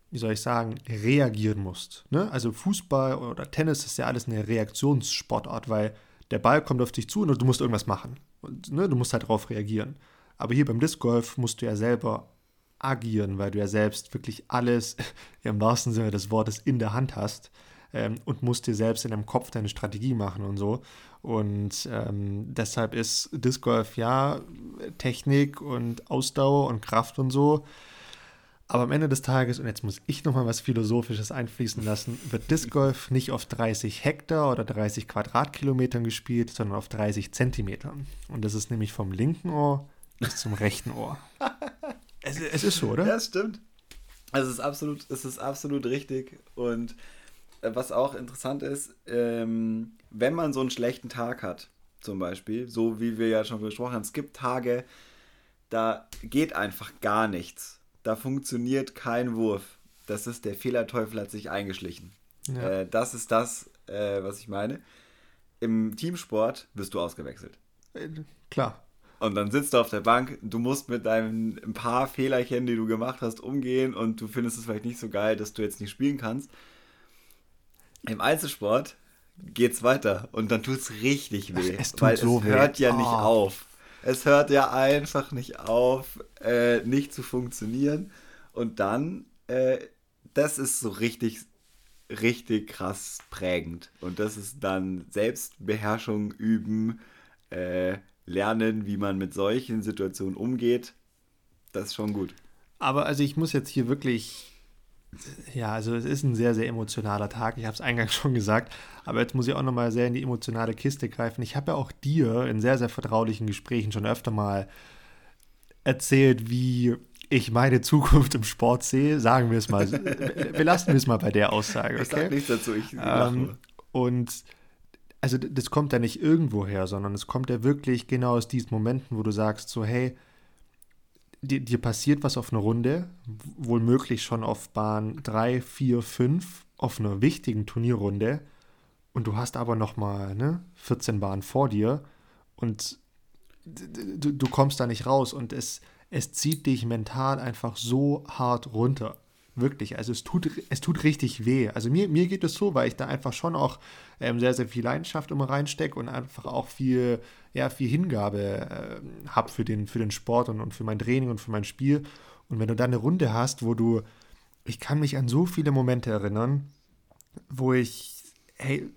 wie soll ich sagen, reagieren musst. Ne? Also Fußball oder Tennis ist ja alles eine Reaktionssportart, weil der Ball kommt auf dich zu und du musst irgendwas machen. Und, ne, du musst halt darauf reagieren. Aber hier beim Disc Golf musst du ja selber agieren, weil du ja selbst wirklich alles im wahrsten Sinne des Wortes in der Hand hast ähm, und musst dir selbst in deinem Kopf deine Strategie machen und so. Und ähm, deshalb ist Disc Golf ja Technik und Ausdauer und Kraft und so. Aber am Ende des Tages, und jetzt muss ich nochmal was Philosophisches einfließen lassen, wird Disc Golf nicht auf 30 Hektar oder 30 Quadratkilometern gespielt, sondern auf 30 Zentimetern. Und das ist nämlich vom linken Ohr bis zum rechten Ohr. Es, es ist so, oder? Ja, stimmt. Also es ist absolut, es ist absolut richtig. Und äh, was auch interessant ist, ähm, wenn man so einen schlechten Tag hat, zum Beispiel, so wie wir ja schon besprochen haben, es gibt Tage, da geht einfach gar nichts. Da funktioniert kein Wurf. Das ist der Fehlerteufel hat sich eingeschlichen. Ja. Äh, das ist das, äh, was ich meine. Im Teamsport wirst du ausgewechselt. Äh, klar. Und dann sitzt du auf der Bank, du musst mit deinen ein paar Fehlerchen, die du gemacht hast, umgehen und du findest es vielleicht nicht so geil, dass du jetzt nicht spielen kannst. Im Einzelsport geht's weiter und dann tut's richtig weh, Ach, es tut weil so es weh. hört ja oh. nicht auf. Es hört ja einfach nicht auf, äh, nicht zu funktionieren. Und dann, äh, das ist so richtig, richtig krass prägend. Und das ist dann Selbstbeherrschung üben, äh, lernen, wie man mit solchen Situationen umgeht, das ist schon gut. Aber also ich muss jetzt hier wirklich, ja, also es ist ein sehr, sehr emotionaler Tag. Ich habe es eingangs schon gesagt, aber jetzt muss ich auch nochmal sehr in die emotionale Kiste greifen. Ich habe ja auch dir in sehr, sehr vertraulichen Gesprächen schon öfter mal erzählt, wie ich meine Zukunft im Sport sehe. Sagen wir es mal. wir lassen es mal bei der Aussage. Okay? Ich sage nichts dazu. Ich ähm, und also das kommt ja nicht irgendwo her, sondern es kommt ja wirklich genau aus diesen Momenten, wo du sagst so, hey, dir, dir passiert was auf einer Runde, wohl schon auf Bahn 3, 4, 5, auf einer wichtigen Turnierrunde und du hast aber nochmal ne, 14 Bahnen vor dir und du, du kommst da nicht raus und es, es zieht dich mental einfach so hart runter. Wirklich, also es tut, es tut richtig weh. Also mir, mir geht es so, weil ich da einfach schon auch ähm, sehr, sehr viel Leidenschaft immer reinstecke und einfach auch viel, ja, viel Hingabe äh, habe für den, für den Sport und, und für mein Training und für mein Spiel. Und wenn du dann eine Runde hast, wo du, ich kann mich an so viele Momente erinnern, wo ich, hey,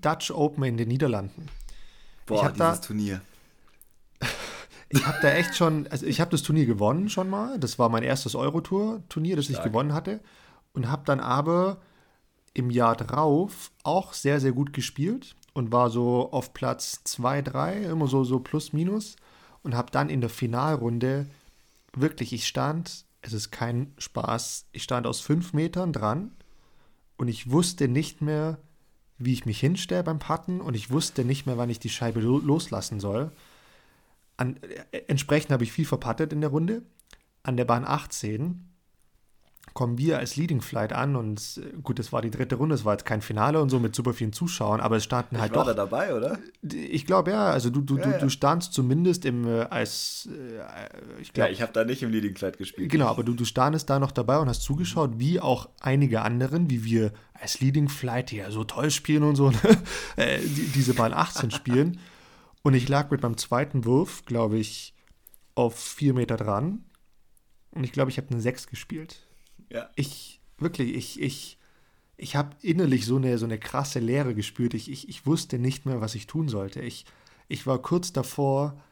Dutch Open in den Niederlanden. Boah, ich dieses da, Turnier. Ich habe da echt schon, also ich habe das Turnier gewonnen schon mal. Das war mein erstes Eurotour-Turnier, das Stark. ich gewonnen hatte. Und habe dann aber im Jahr drauf auch sehr, sehr gut gespielt und war so auf Platz 2, 3, immer so, so plus minus und habe dann in der Finalrunde wirklich, ich stand, es ist kein Spaß, ich stand aus fünf Metern dran und ich wusste nicht mehr, wie ich mich hinstelle beim Patten und ich wusste nicht mehr, wann ich die Scheibe loslassen soll. An, äh, entsprechend habe ich viel verpattet in der Runde. An der Bahn 18 kommen wir als Leading Flight an und äh, gut, das war die dritte Runde, es war jetzt kein Finale und so mit super vielen Zuschauern, aber es standen halt ich war doch. da dabei, oder? Ich glaube ja, also du, du, ja, du, ja. du standst zumindest im äh, als äh, ich glaube. Ja, ich habe da nicht im Leading Flight gespielt. Genau, aber du, du standest da noch dabei und hast zugeschaut, wie auch einige anderen, wie wir als Leading Flight, ja so toll spielen und so, ne? äh, die, diese Bahn 18 spielen. Und ich lag mit meinem zweiten Wurf, glaube ich, auf vier Meter dran. Und ich glaube, ich habe eine 6 gespielt. Ja. Ich, wirklich, ich, ich, ich habe innerlich so eine, so eine krasse Leere gespürt. Ich, ich, ich wusste nicht mehr, was ich tun sollte. Ich, ich war kurz davor,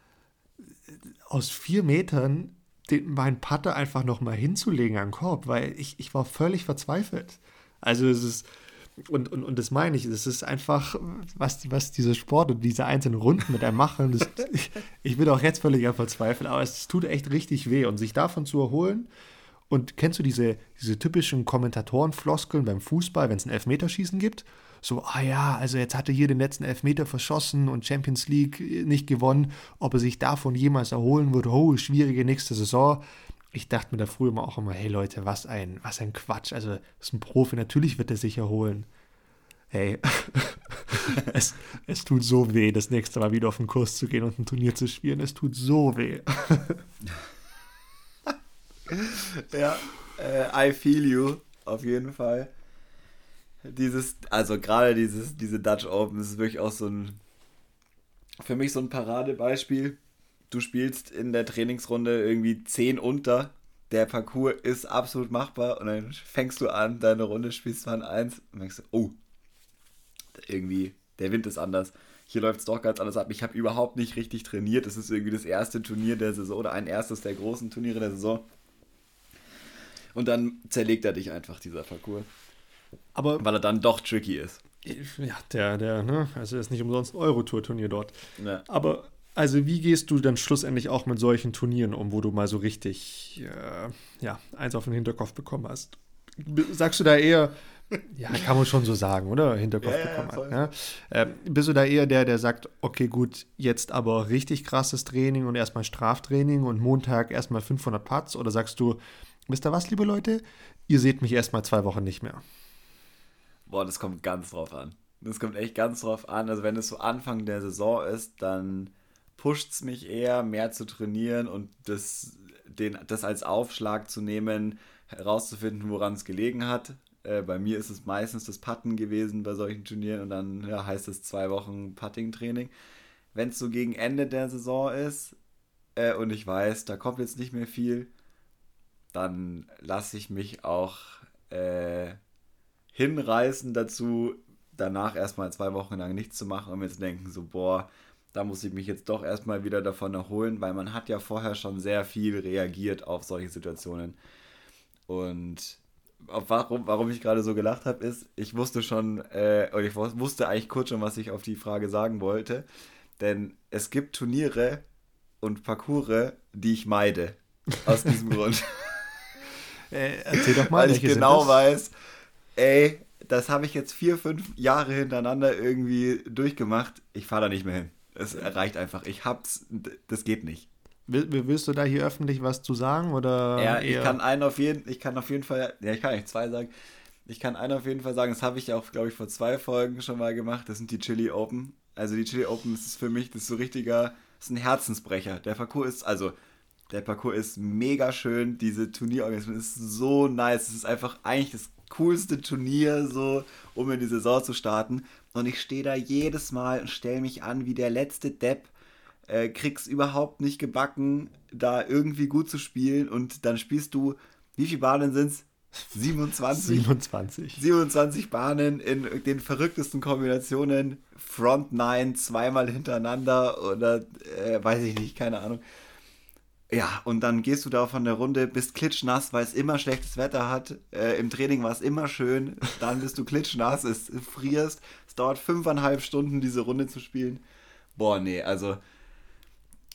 aus vier Metern den, meinen Putter einfach nochmal hinzulegen an den Korb, weil ich, ich war völlig verzweifelt. Also es ist, und, und, und das meine ich, es ist einfach, was, was dieser Sport und diese einzelnen Runden mit einem machen, das, ich, ich bin auch jetzt völlig am Verzweifeln, aber es tut echt richtig weh und sich davon zu erholen, und kennst du diese, diese typischen Kommentatorenfloskeln beim Fußball, wenn es ein Elfmeterschießen gibt? So, ah ja, also jetzt hat er hier den letzten Elfmeter verschossen und Champions League nicht gewonnen. Ob er sich davon jemals erholen wird, oh, schwierige nächste Saison. Ich dachte mir da früher immer auch immer, hey Leute, was ein, was ein Quatsch. Also, das ist ein Profi, natürlich wird er sich erholen. Hey, es, es tut so weh, das nächste Mal wieder auf den Kurs zu gehen und ein Turnier zu spielen. Es tut so weh. ja, äh, I feel you, auf jeden Fall. Dieses, also gerade dieses, diese Dutch Open ist wirklich auch so ein, für mich so ein Paradebeispiel. Du spielst in der Trainingsrunde irgendwie 10 unter, der Parcours ist absolut machbar und dann fängst du an, deine Runde spielst du an 1 und denkst, oh, irgendwie, der Wind ist anders. Hier läuft es doch ganz anders ab. Ich habe überhaupt nicht richtig trainiert. Es ist irgendwie das erste Turnier der Saison oder ein erstes der großen Turniere der Saison. Und dann zerlegt er dich einfach, dieser Parcours. Aber Weil er dann doch tricky ist. Ja, der, der, ne? Also ist nicht umsonst ein Eurotour-Turnier dort. Ja. Aber also wie gehst du dann schlussendlich auch mit solchen Turnieren um, wo du mal so richtig äh, ja, eins auf den Hinterkopf bekommen hast? Sagst du da eher, ja, kann man schon so sagen, oder? Hinterkopf ja, bekommen ja, hat. Ja? Äh, bist du da eher der, der sagt, okay, gut, jetzt aber richtig krasses Training und erstmal Straftraining und Montag erstmal 500 Putts? Oder sagst du, Wisst ihr was, liebe Leute? Ihr seht mich erstmal zwei Wochen nicht mehr. Boah, das kommt ganz drauf an. Das kommt echt ganz drauf an. Also, wenn es so Anfang der Saison ist, dann pusht es mich eher, mehr zu trainieren und das, den, das als Aufschlag zu nehmen, herauszufinden, woran es gelegen hat. Äh, bei mir ist es meistens das Putten gewesen bei solchen Turnieren und dann ja, heißt es zwei Wochen Putting-Training. Wenn es so gegen Ende der Saison ist äh, und ich weiß, da kommt jetzt nicht mehr viel, dann lasse ich mich auch äh, hinreißen dazu, danach erstmal zwei Wochen lang nichts zu machen und mir zu denken, so, boah, da muss ich mich jetzt doch erstmal wieder davon erholen, weil man hat ja vorher schon sehr viel reagiert auf solche Situationen. Und warum, warum ich gerade so gelacht habe, ist, ich wusste schon, äh, oder ich wusste eigentlich kurz schon, was ich auf die Frage sagen wollte. Denn es gibt Turniere und Parcours, die ich meide. Aus diesem Grund. Äh, erzähl doch mal, Weil ich genau weiß, ey, das habe ich jetzt vier, fünf Jahre hintereinander irgendwie durchgemacht. Ich fahre da nicht mehr hin. Es reicht einfach. Ich hab's, das geht nicht. Willst du da hier öffentlich was zu sagen oder? Ja, ich kann einen auf jeden, ich kann auf jeden Fall, ja, ich kann eigentlich zwei sagen. Ich kann einen auf jeden Fall sagen, das habe ich auch, glaube ich, vor zwei Folgen schon mal gemacht. Das sind die Chili Open. Also die Chili Open, das ist für mich, das ist so richtiger, das ist ein Herzensbrecher. Der Parcours ist, also der Parcours ist mega schön. Diese Turnierorganisation ist so nice. Es ist einfach eigentlich das coolste Turnier, so, um in die Saison zu starten. Und ich stehe da jedes Mal und stelle mich an wie der letzte Depp. Äh, krieg's überhaupt nicht gebacken, da irgendwie gut zu spielen. Und dann spielst du, wie viele Bahnen sind's? 27? 27. 27 Bahnen in den verrücktesten Kombinationen. Front 9 zweimal hintereinander oder äh, weiß ich nicht, keine Ahnung Ja, und dann gehst du da von der Runde, bist klitschnass, weil es immer schlechtes Wetter hat. Äh, Im Training war es immer schön. Dann bist du klitschnass, es frierst. Es dauert fünfeinhalb Stunden, diese Runde zu spielen. Boah, nee, also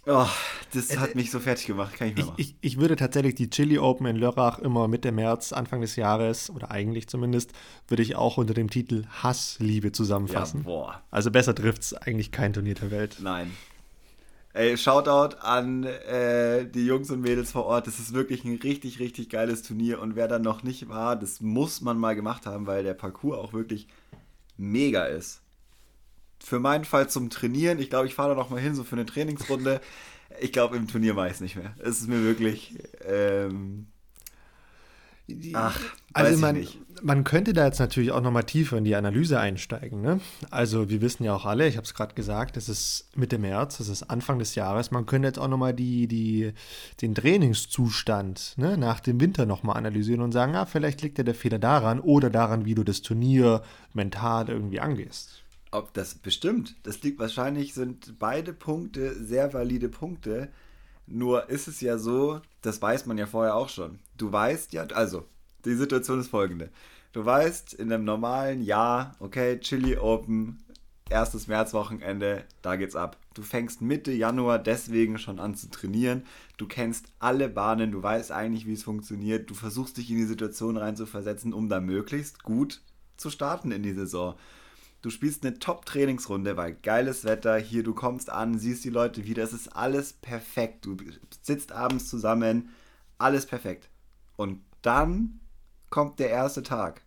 Oh, das hat mich so fertig gemacht, kann ich mehr machen. Ich, ich, würde tatsächlich die Chili Open in Lörrach immer Mitte März, Anfang des Jahres, oder eigentlich zumindest, würde ich auch unter dem Titel Hassliebe zusammenfassen. Ja, boah. Also besser trifft es eigentlich kein Turnier der Welt. Nein. Ey, Shoutout an äh, die Jungs und Mädels vor Ort. Das ist wirklich ein richtig, richtig geiles Turnier. Und wer da noch nicht war, das muss man mal gemacht haben, weil der Parcours auch wirklich mega ist für meinen Fall zum Trainieren. Ich glaube, ich fahre da noch mal hin, so für eine Trainingsrunde. Ich glaube, im Turnier mache ich es nicht mehr. Es ist mir wirklich. Ähm, ach, also man, man könnte da jetzt natürlich auch noch mal tiefer in die Analyse einsteigen. Ne? Also wir wissen ja auch alle, ich habe es gerade gesagt, es ist Mitte März, es ist Anfang des Jahres. Man könnte jetzt auch noch mal die, die, den Trainingszustand ne, nach dem Winter noch mal analysieren und sagen, ah, vielleicht liegt ja der Fehler daran oder daran, wie du das Turnier mental irgendwie angehst. Ob das bestimmt. Das liegt wahrscheinlich, sind beide Punkte sehr valide Punkte. Nur ist es ja so, das weiß man ja vorher auch schon. Du weißt ja, also, die Situation ist folgende. Du weißt in einem normalen Jahr, okay, Chili Open, erstes Märzwochenende, da geht's ab. Du fängst Mitte Januar deswegen schon an zu trainieren. Du kennst alle Bahnen, du weißt eigentlich, wie es funktioniert. Du versuchst dich in die Situation reinzuversetzen, um da möglichst gut zu starten in die Saison. Du spielst eine Top-Trainingsrunde, weil geiles Wetter, hier du kommst an, siehst die Leute wieder, es ist alles perfekt. Du sitzt abends zusammen, alles perfekt. Und dann kommt der erste Tag.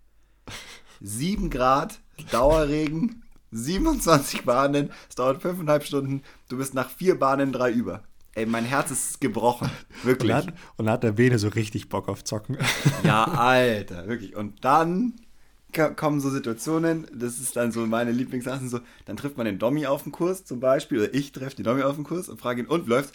7 Grad, Dauerregen, 27 Bahnen, es dauert 5,5 Stunden, du bist nach vier Bahnen drei über. Ey, mein Herz ist gebrochen. Wirklich. Und hat, und hat der Bene so richtig Bock auf Zocken. Ja, Alter, wirklich. Und dann kommen so Situationen, das ist dann so meine Lieblingssachen, so, dann trifft man den Dommy auf dem Kurs zum Beispiel, oder ich treffe den Dommy auf dem Kurs und frage ihn, und läuft.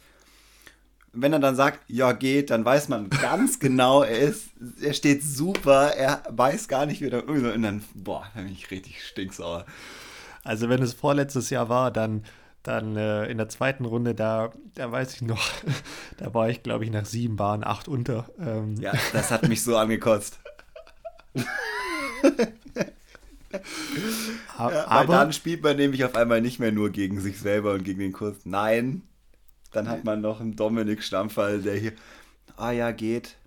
Wenn er dann sagt, ja, geht, dann weiß man ganz genau, er ist, er steht super, er weiß gar nicht, wie er irgendwie und dann, boah, da bin ich richtig stinksauer. Also wenn es vorletztes Jahr war, dann, dann äh, in der zweiten Runde, da, da weiß ich noch, da war ich, glaube ich, nach sieben Bahnen acht unter. Ähm. Ja, das hat mich so angekotzt. ja, aber dann spielt man nämlich auf einmal nicht mehr nur gegen sich selber und gegen den Kurs. Nein, dann hat man noch einen Dominik Stammfall, der hier, ah ja, geht.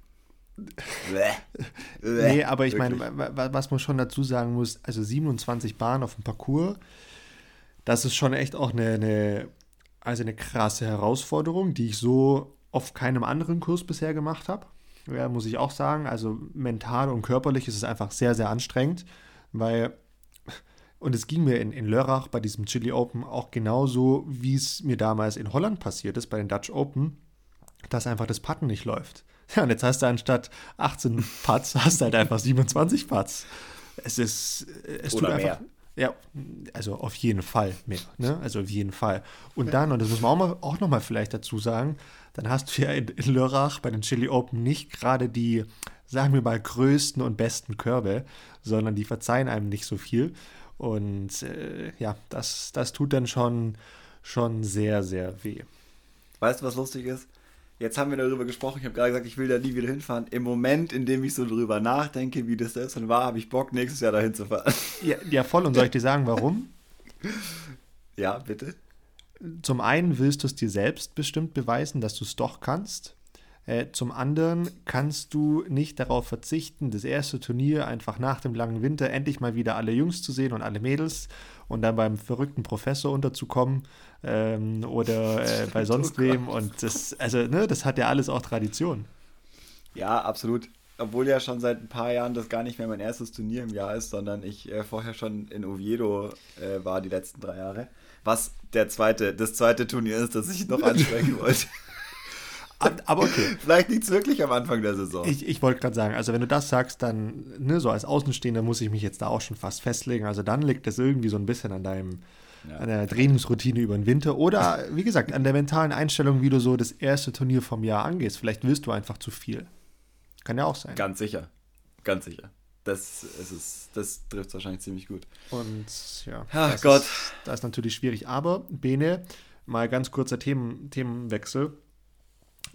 nee, aber ich meine, was man schon dazu sagen muss, also 27 Bahnen auf dem Parcours, das ist schon echt auch eine, eine, also eine krasse Herausforderung, die ich so auf keinem anderen Kurs bisher gemacht habe ja, muss ich auch sagen. Also mental und körperlich ist es einfach sehr, sehr anstrengend, weil, und es ging mir in, in Lörrach bei diesem Chili Open auch genauso, wie es mir damals in Holland passiert ist, bei den Dutch Open, dass einfach das Putten nicht läuft. Ja, und jetzt hast du anstatt 18 Putts, hast du halt einfach 27 Putts. Es ist, es Oder tut einfach. Ja, also auf jeden Fall mehr. Ne? Also auf jeden Fall. Und dann, und das muss man auch, mal, auch nochmal vielleicht dazu sagen, dann hast du ja in, in Lörrach bei den Chili Open nicht gerade die, sagen wir mal, größten und besten Körbe, sondern die verzeihen einem nicht so viel. Und äh, ja, das, das tut dann schon, schon sehr, sehr weh. Weißt du, was lustig ist? Jetzt haben wir darüber gesprochen. Ich habe gerade gesagt, ich will da nie wieder hinfahren. Im Moment, in dem ich so drüber nachdenke, wie das und war, habe ich Bock, nächstes Jahr dahin zu fahren. Ja, ja, voll. Und soll ich dir sagen, warum? Ja, bitte. Zum einen willst du es dir selbst bestimmt beweisen, dass du es doch kannst. Äh, zum anderen kannst du nicht darauf verzichten, das erste Turnier einfach nach dem langen Winter endlich mal wieder alle Jungs zu sehen und alle Mädels und dann beim verrückten Professor unterzukommen ähm, oder äh, bei sonst oh wem. Und das, also, ne, das hat ja alles auch Tradition. Ja, absolut. Obwohl ja schon seit ein paar Jahren das gar nicht mehr mein erstes Turnier im Jahr ist, sondern ich äh, vorher schon in Oviedo äh, war die letzten drei Jahre was der zweite, das zweite Turnier ist, das ich noch ansprechen wollte. Aber okay. Vielleicht liegt es wirklich am Anfang der Saison. Ich, ich wollte gerade sagen, also wenn du das sagst, dann, ne, so als Außenstehender muss ich mich jetzt da auch schon fast festlegen. Also dann liegt es irgendwie so ein bisschen an deinem, ja. an der Trainingsroutine über den Winter oder, wie gesagt, an der mentalen Einstellung, wie du so das erste Turnier vom Jahr angehst. Vielleicht willst du einfach zu viel. Kann ja auch sein. Ganz sicher. Ganz sicher das, es ist, das trifft wahrscheinlich ziemlich gut. Und ja, Ach das Gott. Ist, das ist natürlich schwierig. Aber, Bene, mal ganz kurzer Themen, Themenwechsel.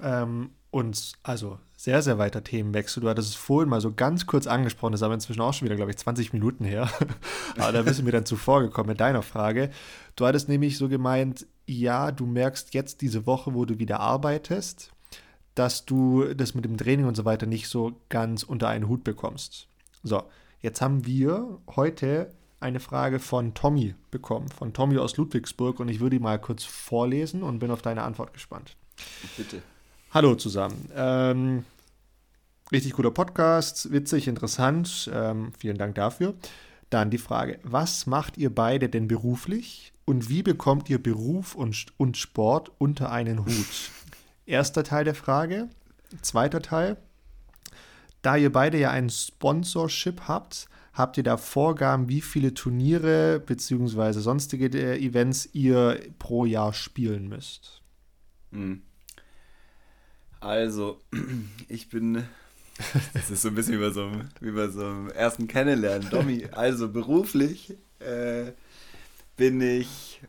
Ähm, und also sehr, sehr weiter Themenwechsel. Du hattest es vorhin mal so ganz kurz angesprochen, das ist aber inzwischen auch schon wieder, glaube ich, 20 Minuten her. aber da bist du mir dann zuvor gekommen mit deiner Frage. Du hattest nämlich so gemeint, ja, du merkst jetzt diese Woche, wo du wieder arbeitest, dass du das mit dem Training und so weiter nicht so ganz unter einen Hut bekommst. So, jetzt haben wir heute eine Frage von Tommy bekommen, von Tommy aus Ludwigsburg und ich würde die mal kurz vorlesen und bin auf deine Antwort gespannt. Bitte. Hallo zusammen. Ähm, richtig guter Podcast, witzig, interessant. Ähm, vielen Dank dafür. Dann die Frage, was macht ihr beide denn beruflich und wie bekommt ihr Beruf und, und Sport unter einen Hut? Erster Teil der Frage. Zweiter Teil, da ihr beide ja ein Sponsorship habt, habt ihr da Vorgaben, wie viele Turniere bzw. sonstige äh, Events ihr pro Jahr spielen müsst? Mhm. Also, ich bin. Das ist so ein bisschen wie bei so einem, wie bei so einem ersten Kennenlernen. Domi, also beruflich äh, bin ich,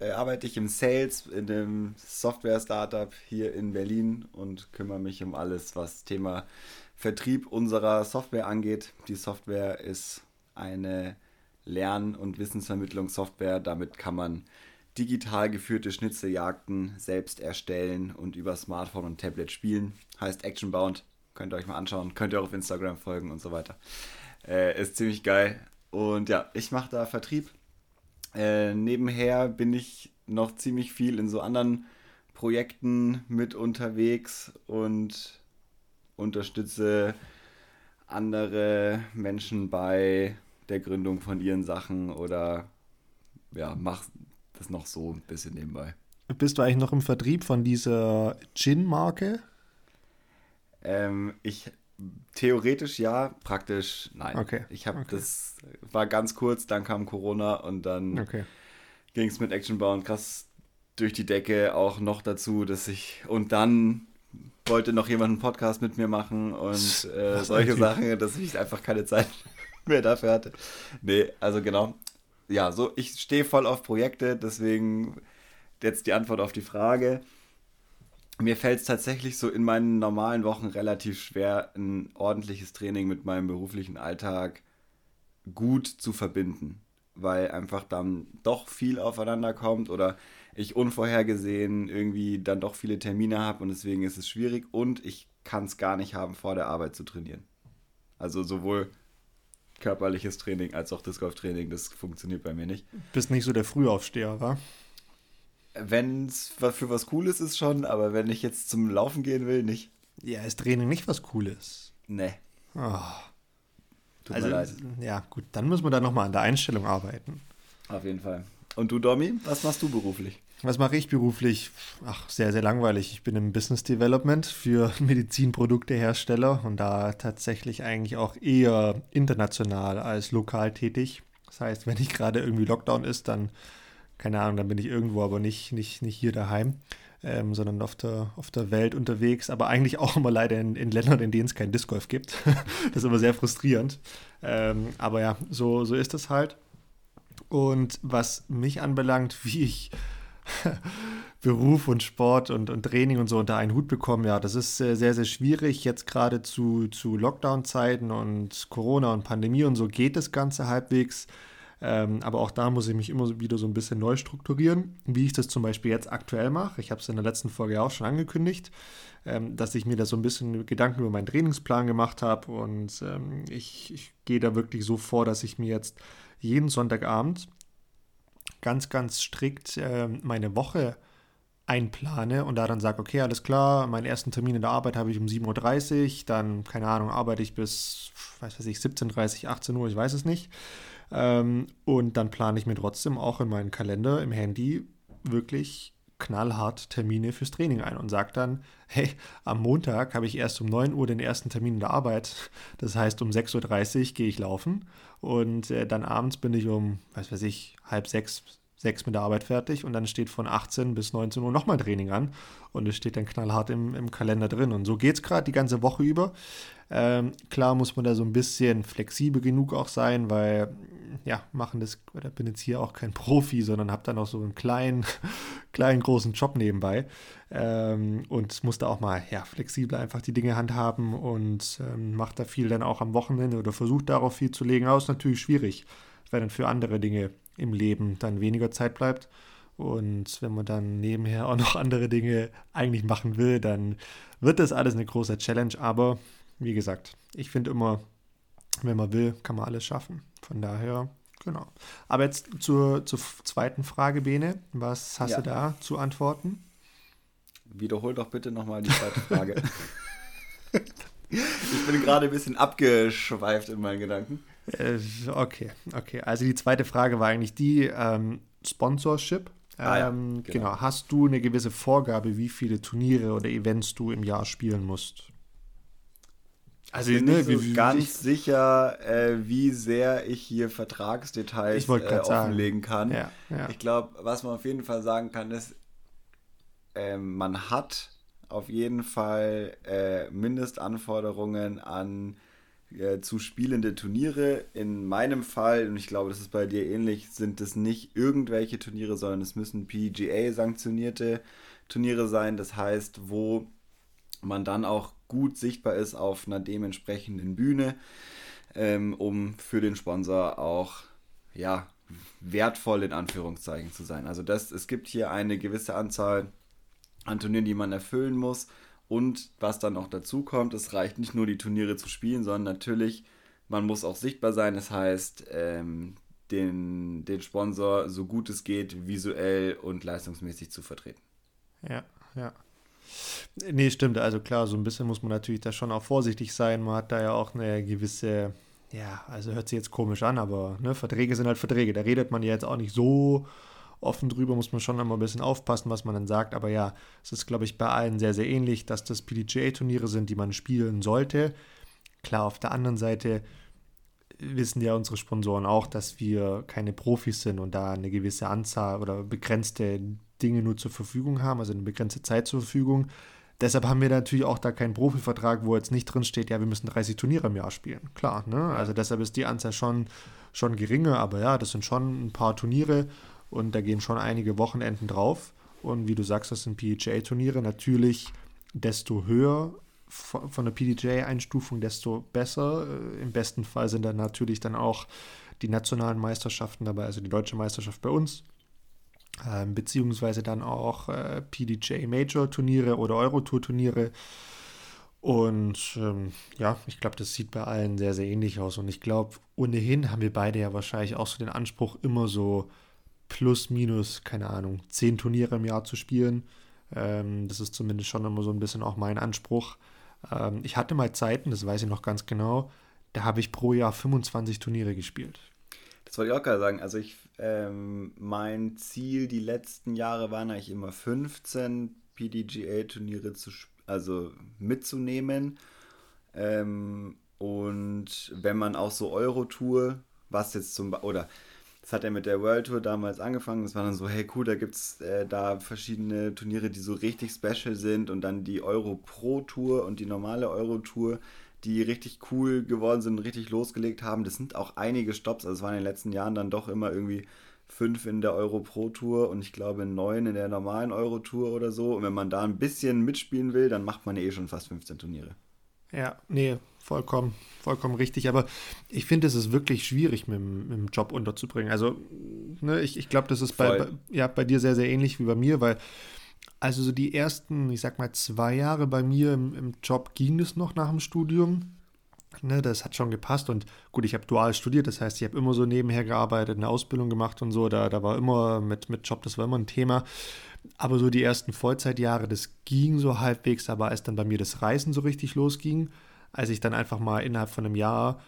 äh, arbeite ich im Sales in einem Software-Startup hier in Berlin und kümmere mich um alles, was Thema Vertrieb unserer Software angeht. Die Software ist eine Lern- und Wissensvermittlungssoftware. Damit kann man digital geführte Schnitzeljagden selbst erstellen und über Smartphone und Tablet spielen. Heißt Actionbound. Könnt ihr euch mal anschauen. Könnt ihr auch auf Instagram folgen und so weiter. Äh, ist ziemlich geil. Und ja, ich mache da Vertrieb. Äh, nebenher bin ich noch ziemlich viel in so anderen Projekten mit unterwegs und unterstütze andere Menschen bei der Gründung von ihren Sachen oder ja, mach das noch so ein bisschen nebenbei. Bist du eigentlich noch im Vertrieb von dieser Gin-Marke? Ähm, ich theoretisch ja, praktisch nein. Okay. Ich habe okay. das war ganz kurz, dann kam Corona und dann okay. ging es mit Actionbound krass durch die Decke auch noch dazu, dass ich und dann wollte noch jemand einen Podcast mit mir machen und äh, solche Sachen, dass ich einfach keine Zeit mehr dafür hatte. Nee, also genau ja, so, ich stehe voll auf Projekte, deswegen jetzt die Antwort auf die Frage. Mir fällt es tatsächlich so in meinen normalen Wochen relativ schwer, ein ordentliches Training mit meinem beruflichen Alltag gut zu verbinden, weil einfach dann doch viel aufeinander kommt oder ich unvorhergesehen irgendwie dann doch viele Termine habe und deswegen ist es schwierig und ich kann es gar nicht haben, vor der Arbeit zu trainieren. Also sowohl körperliches Training als auch Disc Golf Training. Das funktioniert bei mir nicht. Bist nicht so der Frühaufsteher, wa? Wenn es für was Cooles ist schon, aber wenn ich jetzt zum Laufen gehen will, nicht. Ja, ist Training nicht was Cooles? Nee. Oh. Tut also, mir leid. Ja, gut, dann müssen wir da nochmal an der Einstellung arbeiten. Auf jeden Fall. Und du, Domi, was machst du beruflich? Was mache ich beruflich? Ach, sehr, sehr langweilig. Ich bin im Business Development für Medizinproduktehersteller und da tatsächlich eigentlich auch eher international als lokal tätig. Das heißt, wenn nicht gerade irgendwie Lockdown ist, dann, keine Ahnung, dann bin ich irgendwo, aber nicht, nicht, nicht hier daheim, ähm, sondern auf der, auf der Welt unterwegs. Aber eigentlich auch immer leider in, in Ländern, in denen es kein Disc Golf gibt. das ist immer sehr frustrierend. Ähm, aber ja, so, so ist es halt. Und was mich anbelangt, wie ich Beruf und Sport und, und Training und so unter einen Hut bekommen, ja, das ist sehr, sehr schwierig. Jetzt gerade zu, zu Lockdown-Zeiten und Corona und Pandemie und so geht das Ganze halbwegs. Ähm, aber auch da muss ich mich immer wieder so ein bisschen neu strukturieren, wie ich das zum Beispiel jetzt aktuell mache. Ich habe es in der letzten Folge auch schon angekündigt, ähm, dass ich mir da so ein bisschen Gedanken über meinen Trainingsplan gemacht habe. Und ähm, ich, ich gehe da wirklich so vor, dass ich mir jetzt jeden Sonntagabend ganz, ganz strikt äh, meine Woche einplane und da dann sage, okay, alles klar, meinen ersten Termin in der Arbeit habe ich um 7.30 Uhr, dann, keine Ahnung, arbeite ich bis, weiß weiß ich, 17.30 Uhr, 18 Uhr, ich weiß es nicht. Ähm, und dann plane ich mir trotzdem auch in meinen Kalender im Handy wirklich knallhart Termine fürs Training ein und sage dann, hey, am Montag habe ich erst um 9 Uhr den ersten Termin in der Arbeit. Das heißt, um 6.30 Uhr gehe ich laufen und äh, dann abends bin ich um, was weiß ich, halb sechs, sechs mit der Arbeit fertig und dann steht von 18 bis 19 Uhr nochmal Training an und es steht dann knallhart im, im Kalender drin. Und so geht es gerade die ganze Woche über. Ähm, klar muss man da so ein bisschen flexibel genug auch sein, weil, ja, machen das, oder bin jetzt hier auch kein Profi, sondern habe dann auch so einen kleinen, kleinen, großen Job nebenbei ähm, und muss da auch mal, ja, flexibel einfach die Dinge handhaben und ähm, macht da viel dann auch am Wochenende oder versucht darauf viel zu legen. Aber ist natürlich schwierig, weil dann für andere Dinge im Leben dann weniger Zeit bleibt. Und wenn man dann nebenher auch noch andere Dinge eigentlich machen will, dann wird das alles eine große Challenge. Aber wie gesagt, ich finde immer, wenn man will, kann man alles schaffen. Von daher, genau. Aber jetzt zur, zur zweiten Frage, Bene. Was hast ja. du da zu antworten? Wiederhol doch bitte nochmal die zweite Frage. ich bin gerade ein bisschen abgeschweift in meinen Gedanken. Okay, okay. Also die zweite Frage war eigentlich die ähm, Sponsorship. Ah, ja, ähm, genau. genau. Hast du eine gewisse Vorgabe, wie viele Turniere oder Events du im Jahr spielen musst? Also ich bin ne, nicht so ganz ich, sicher, äh, wie sehr ich hier Vertragsdetails äh, offenlegen kann. Ja, ja. Ich glaube, was man auf jeden Fall sagen kann, ist, äh, man hat auf jeden Fall äh, Mindestanforderungen an äh, zu spielende Turniere. In meinem Fall, und ich glaube, das ist bei dir ähnlich, sind es nicht irgendwelche Turniere, sondern es müssen PGA-sanktionierte Turniere sein. Das heißt, wo man dann auch gut sichtbar ist auf einer dementsprechenden Bühne, ähm, um für den Sponsor auch ja, wertvoll in Anführungszeichen zu sein. Also das, es gibt hier eine gewisse Anzahl an Turnieren, die man erfüllen muss. Und was dann auch dazu kommt, es reicht nicht nur die Turniere zu spielen, sondern natürlich, man muss auch sichtbar sein. Das heißt, ähm, den, den Sponsor so gut es geht, visuell und leistungsmäßig zu vertreten. Ja, ja. Nee, stimmt. Also klar, so ein bisschen muss man natürlich da schon auch vorsichtig sein. Man hat da ja auch eine gewisse, ja, also hört sich jetzt komisch an, aber ne, Verträge sind halt Verträge. Da redet man ja jetzt auch nicht so offen drüber, muss man schon immer ein bisschen aufpassen, was man dann sagt. Aber ja, es ist, glaube ich, bei allen sehr, sehr ähnlich, dass das PDGA-Turniere sind, die man spielen sollte. Klar, auf der anderen Seite wissen ja unsere Sponsoren auch, dass wir keine Profis sind und da eine gewisse Anzahl oder begrenzte Dinge nur zur Verfügung haben, also eine begrenzte Zeit zur Verfügung. Deshalb haben wir natürlich auch da keinen Profivertrag, wo jetzt nicht drin steht, ja, wir müssen 30 Turniere im Jahr spielen. Klar, ne? Also deshalb ist die Anzahl schon, schon geringer, aber ja, das sind schon ein paar Turniere und da gehen schon einige Wochenenden drauf. Und wie du sagst, das sind PGA-Turniere. Natürlich, desto höher von der PDJ-Einstufung, desto besser. Äh, Im besten Fall sind dann natürlich dann auch die nationalen Meisterschaften dabei, also die deutsche Meisterschaft bei uns, ähm, beziehungsweise dann auch äh, PDJ Major Turniere oder Eurotour Turniere. Und ähm, ja, ich glaube, das sieht bei allen sehr, sehr ähnlich aus. Und ich glaube, ohnehin haben wir beide ja wahrscheinlich auch so den Anspruch, immer so plus, minus, keine Ahnung, zehn Turniere im Jahr zu spielen. Ähm, das ist zumindest schon immer so ein bisschen auch mein Anspruch. Ähm, ich hatte mal Zeiten, das weiß ich noch ganz genau, da habe ich pro Jahr 25 Turniere gespielt. Das wollte ich auch gerade sagen. Also ich, ähm, mein Ziel die letzten Jahre waren eigentlich immer 15 PDGA-Turniere zu, also mitzunehmen. Ähm, und wenn man auch so Euro-Tour, was jetzt zum oder das hat er mit der World Tour damals angefangen. Das war dann so, hey cool, da gibt es äh, da verschiedene Turniere, die so richtig special sind und dann die Euro Pro Tour und die normale Euro Tour, die richtig cool geworden sind, richtig losgelegt haben. Das sind auch einige Stops. Also es waren in den letzten Jahren dann doch immer irgendwie fünf in der Euro Pro Tour und ich glaube neun in der normalen Euro Tour oder so. Und wenn man da ein bisschen mitspielen will, dann macht man eh schon fast 15 Turniere. Ja, nee, vollkommen, vollkommen richtig. Aber ich finde, es ist wirklich schwierig, mit, mit, dem Job unterzubringen. Also, ne, ich, ich glaube, das ist bei, bei, ja, bei dir sehr, sehr ähnlich wie bei mir, weil also so die ersten, ich sag mal, zwei Jahre bei mir im, im Job ging es noch nach dem Studium. Ne, das hat schon gepasst und gut, ich habe dual studiert, das heißt, ich habe immer so nebenher gearbeitet, eine Ausbildung gemacht und so, da, da war immer mit, mit Job, das war immer ein Thema. Aber so die ersten Vollzeitjahre, das ging so halbwegs, aber als dann bei mir das Reisen so richtig losging, als ich dann einfach mal innerhalb von einem Jahr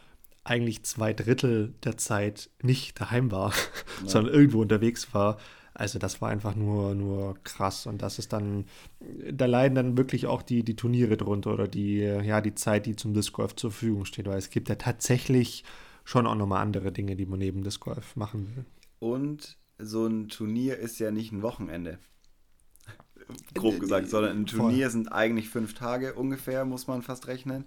eigentlich zwei Drittel der Zeit nicht daheim war, ja. sondern irgendwo unterwegs war. Also das war einfach nur, nur krass. Und das ist dann, da leiden dann wirklich auch die, die Turniere drunter oder die, ja, die Zeit, die zum Disc Golf zur Verfügung steht. Weil es gibt ja tatsächlich schon auch nochmal andere Dinge, die man neben Disc Golf machen will. Und so ein Turnier ist ja nicht ein Wochenende. Grob gesagt, sondern ein Turnier Voll. sind eigentlich fünf Tage ungefähr, muss man fast rechnen.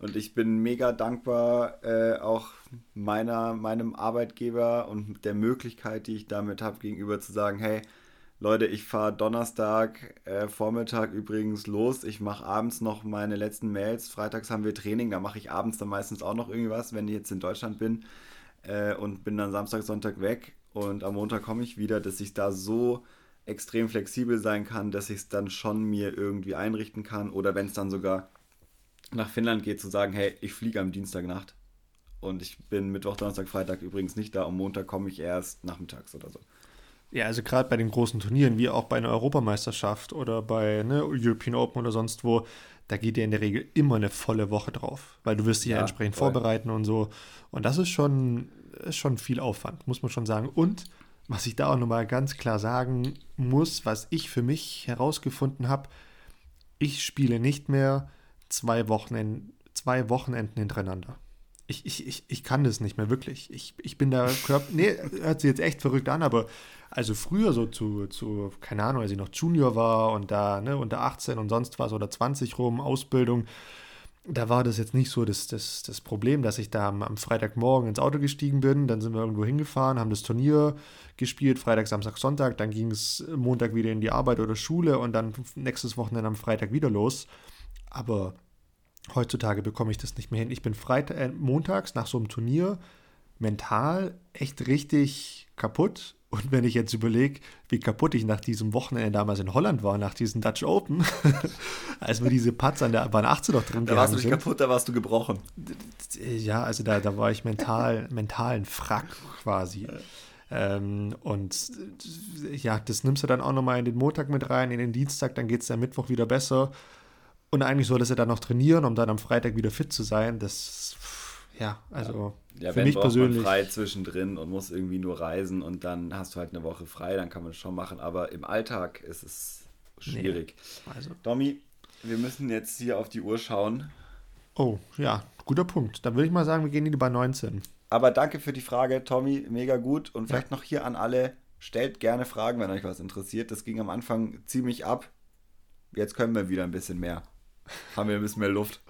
Und ich bin mega dankbar äh, auch meiner, meinem Arbeitgeber und der Möglichkeit, die ich damit habe, gegenüber zu sagen, hey, Leute, ich fahre Donnerstag äh, Vormittag übrigens los. Ich mache abends noch meine letzten Mails. Freitags haben wir Training, da mache ich abends dann meistens auch noch irgendwas, wenn ich jetzt in Deutschland bin. Äh, und bin dann Samstag, Sonntag weg. Und am Montag komme ich wieder, dass ich da so extrem flexibel sein kann, dass ich es dann schon mir irgendwie einrichten kann. Oder wenn es dann sogar nach Finnland geht, zu sagen, hey, ich fliege am Dienstagnacht. Und ich bin Mittwoch, Donnerstag, Freitag übrigens nicht da. Am Montag komme ich erst nachmittags oder so. Ja, also gerade bei den großen Turnieren, wie auch bei einer Europameisterschaft oder bei ne, European Open oder sonst wo, da geht dir in der Regel immer eine volle Woche drauf, weil du wirst dich ja, ja entsprechend voll. vorbereiten und so. Und das ist schon, ist schon viel Aufwand, muss man schon sagen. Und was ich da auch nochmal ganz klar sagen muss, was ich für mich herausgefunden habe, ich spiele nicht mehr zwei Wochenenden, zwei Wochenenden hintereinander. Ich, ich, ich, ich kann das nicht mehr wirklich. Ich, ich bin da, Körper, nee, hört sich jetzt echt verrückt an, aber also früher so zu, zu, keine Ahnung, als ich noch Junior war und da ne, unter 18 und sonst was oder 20 rum, Ausbildung, da war das jetzt nicht so das, das, das Problem, dass ich da am, am, Freitagmorgen ins Auto gestiegen bin, dann sind wir irgendwo hingefahren, haben das Turnier gespielt, Freitag, Samstag, Sonntag, dann ging es Montag wieder in die Arbeit oder Schule und dann nächstes Wochenende am Freitag wieder los. Aber heutzutage bekomme ich das nicht mehr hin. Ich bin Freitag, äh, montags nach so einem Turnier mental echt richtig kaputt und wenn ich jetzt überlege, wie kaputt ich nach diesem Wochenende damals in Holland war, nach diesem Dutch Open, als wir diese Putts an der Bahn 18 noch drin Da warst du nicht sind, kaputt, da warst du gebrochen. Ja, also da, da war ich mental, mental ein Frack quasi. Ähm, und ja, das nimmst du dann auch nochmal in den Montag mit rein, in den Dienstag, dann geht es am Mittwoch wieder besser. Und eigentlich solltest du dann noch trainieren, um dann am Freitag wieder fit zu sein. Das, ja, also ja, für mich persönlich. frei zwischendrin und muss irgendwie nur reisen und dann hast du halt eine Woche frei, dann kann man es schon machen. Aber im Alltag ist es schwierig. Nee. Also. Domi, wir müssen jetzt hier auf die Uhr schauen. Oh, ja, guter Punkt. Dann würde ich mal sagen, wir gehen in die bei 19. Aber danke für die Frage, Tommy, mega gut. Und vielleicht ja. noch hier an alle, stellt gerne Fragen, wenn euch was interessiert. Das ging am Anfang ziemlich ab. Jetzt können wir wieder ein bisschen mehr. Haben wir ein bisschen mehr Luft.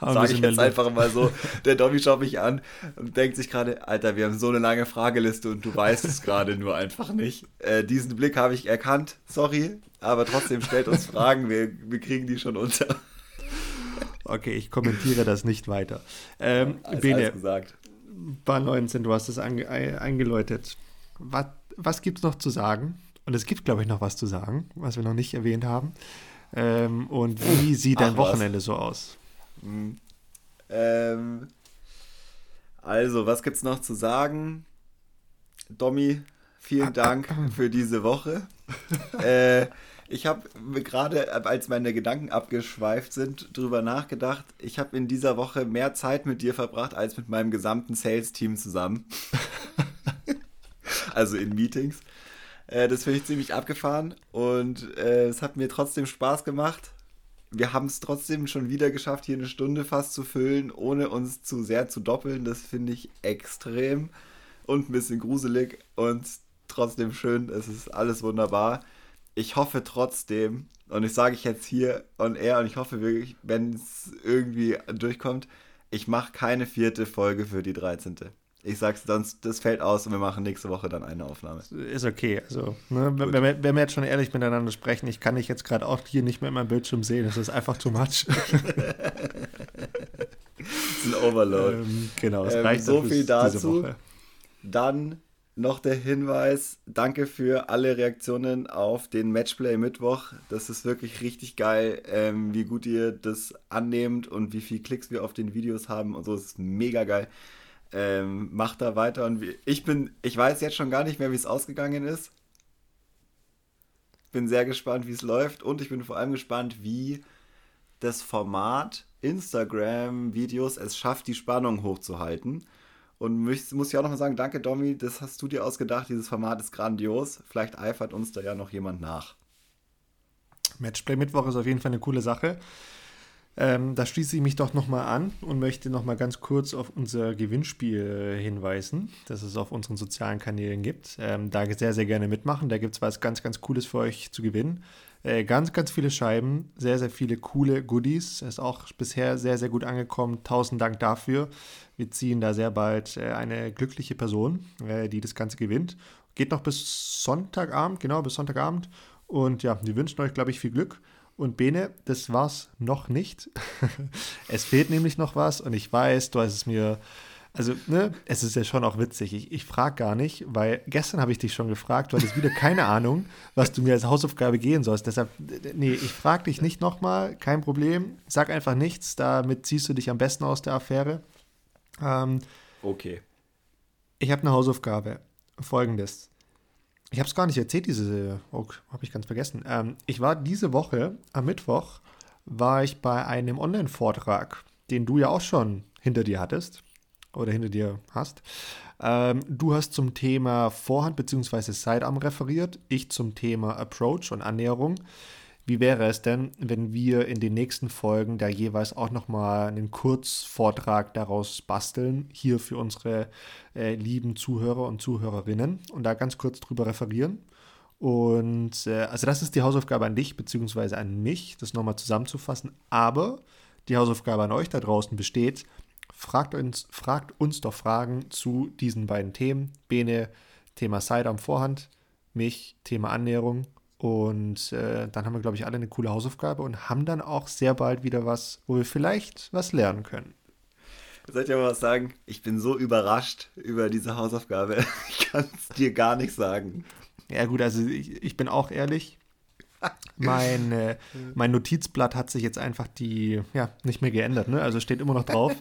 Sage ich jetzt einfach mal so. Der Dobby schaut mich an und denkt sich gerade, Alter, wir haben so eine lange Frageliste und du weißt es gerade nur einfach nicht. Äh, diesen Blick habe ich erkannt, sorry, aber trotzdem stellt uns Fragen, wir, wir kriegen die schon unter. Okay, ich kommentiere das nicht weiter. Ähm, alles, Bene, alles gesagt. Bar 19, du hast es eingeläutet. Was, was gibt es noch zu sagen? Und es gibt, glaube ich, noch was zu sagen, was wir noch nicht erwähnt haben. Ähm, und wie sieht dein Ach, Wochenende was? so aus? Hm. Ähm, also, was gibt's noch zu sagen? Domi, vielen Dank für diese Woche. äh, ich habe gerade, als meine Gedanken abgeschweift sind, darüber nachgedacht. Ich habe in dieser Woche mehr Zeit mit dir verbracht als mit meinem gesamten Sales-Team zusammen. also in Meetings. Äh, das finde ich ziemlich abgefahren und äh, es hat mir trotzdem Spaß gemacht wir haben es trotzdem schon wieder geschafft, hier eine Stunde fast zu füllen, ohne uns zu sehr zu doppeln. Das finde ich extrem und ein bisschen gruselig und trotzdem schön. Es ist alles wunderbar. Ich hoffe trotzdem, und ich sage ich jetzt hier on air, und ich hoffe wirklich, wenn es irgendwie durchkommt, ich mache keine vierte Folge für die 13. Ich sag's sonst, das fällt aus und wir machen nächste Woche dann eine Aufnahme. Ist okay. Also, ne, wenn, wir, wenn wir jetzt schon ehrlich miteinander sprechen, ich kann dich jetzt gerade auch hier nicht mehr in meinem Bildschirm sehen. Das ist einfach too much. das ist ein Overload. Ähm, genau, es ähm, reicht so viel dazu. Dann noch der Hinweis: Danke für alle Reaktionen auf den Matchplay Mittwoch. Das ist wirklich richtig geil, ähm, wie gut ihr das annehmt und wie viele Klicks wir auf den Videos haben und so. Das ist mega geil. Ähm, macht da weiter und ich bin, ich weiß jetzt schon gar nicht mehr, wie es ausgegangen ist. Bin sehr gespannt, wie es läuft und ich bin vor allem gespannt, wie das Format Instagram-Videos es schafft, die Spannung hochzuhalten. Und muss, muss ich auch nochmal sagen, danke Domi, das hast du dir ausgedacht, dieses Format ist grandios. Vielleicht eifert uns da ja noch jemand nach. Matchplay Mittwoch ist auf jeden Fall eine coole Sache. Ähm, da schließe ich mich doch nochmal an und möchte nochmal ganz kurz auf unser Gewinnspiel hinweisen, das es auf unseren sozialen Kanälen gibt. Ähm, da sehr, sehr gerne mitmachen. Da gibt es was ganz, ganz Cooles für euch zu gewinnen. Äh, ganz, ganz viele Scheiben, sehr, sehr viele coole Goodies. Ist auch bisher sehr, sehr gut angekommen. Tausend Dank dafür. Wir ziehen da sehr bald äh, eine glückliche Person, äh, die das Ganze gewinnt. Geht noch bis Sonntagabend, genau, bis Sonntagabend. Und ja, wir wünschen euch, glaube ich, viel Glück. Und Bene, das war's noch nicht. es fehlt nämlich noch was und ich weiß, du hast es mir. Also, ne, es ist ja schon auch witzig. Ich, ich frage gar nicht, weil gestern habe ich dich schon gefragt, du hattest wieder keine Ahnung, was du mir als Hausaufgabe gehen sollst. Deshalb, nee, ich frage dich nicht nochmal, kein Problem. Sag einfach nichts, damit ziehst du dich am besten aus der Affäre. Ähm, okay. Ich habe eine Hausaufgabe. Folgendes. Ich habe es gar nicht erzählt, diese, oh, habe ich ganz vergessen. Ähm, ich war diese Woche, am Mittwoch, war ich bei einem Online-Vortrag, den du ja auch schon hinter dir hattest oder hinter dir hast. Ähm, du hast zum Thema Vorhand bzw. Sidearm referiert, ich zum Thema Approach und Annäherung. Wie wäre es denn, wenn wir in den nächsten Folgen da jeweils auch nochmal einen Kurzvortrag daraus basteln, hier für unsere äh, lieben Zuhörer und Zuhörerinnen und da ganz kurz drüber referieren? Und äh, also das ist die Hausaufgabe an dich bzw. an mich, das nochmal zusammenzufassen. Aber die Hausaufgabe an euch da draußen besteht, fragt uns, fragt uns doch Fragen zu diesen beiden Themen. Bene, Thema Side am Vorhand, mich, Thema Annäherung und äh, dann haben wir, glaube ich, alle eine coole Hausaufgabe und haben dann auch sehr bald wieder was, wo wir vielleicht was lernen können. Soll ich aber was sagen? Ich bin so überrascht über diese Hausaufgabe. Ich kann es dir gar nicht sagen. Ja, gut, also ich, ich bin auch ehrlich. Mein, äh, mein Notizblatt hat sich jetzt einfach die, ja, nicht mehr geändert, ne? Also steht immer noch drauf.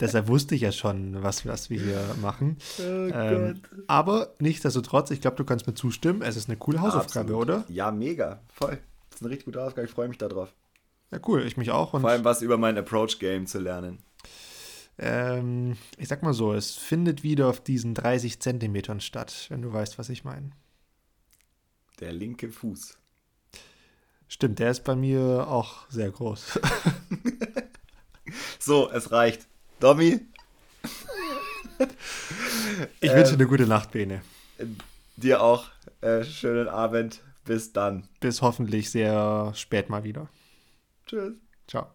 Deshalb wusste ich ja schon, was, was wir hier machen. Oh ähm, aber nichtsdestotrotz, ich glaube, du kannst mir zustimmen. Es ist eine coole Hausaufgabe, Absolut. oder? Ja, mega. Voll. Das ist eine richtig gute Hausaufgabe. Ich freue mich darauf. Ja, cool. Ich mich auch. Vor allem was über mein Approach-Game zu lernen. Ähm, ich sag mal so, es findet wieder auf diesen 30 Zentimetern statt, wenn du weißt, was ich meine. Der linke Fuß. Stimmt, der ist bei mir auch sehr groß. so, es reicht. Domi? ich wünsche ähm, eine gute Nacht, Bene. Dir auch. Äh, schönen Abend. Bis dann. Bis hoffentlich sehr spät mal wieder. Tschüss. Ciao.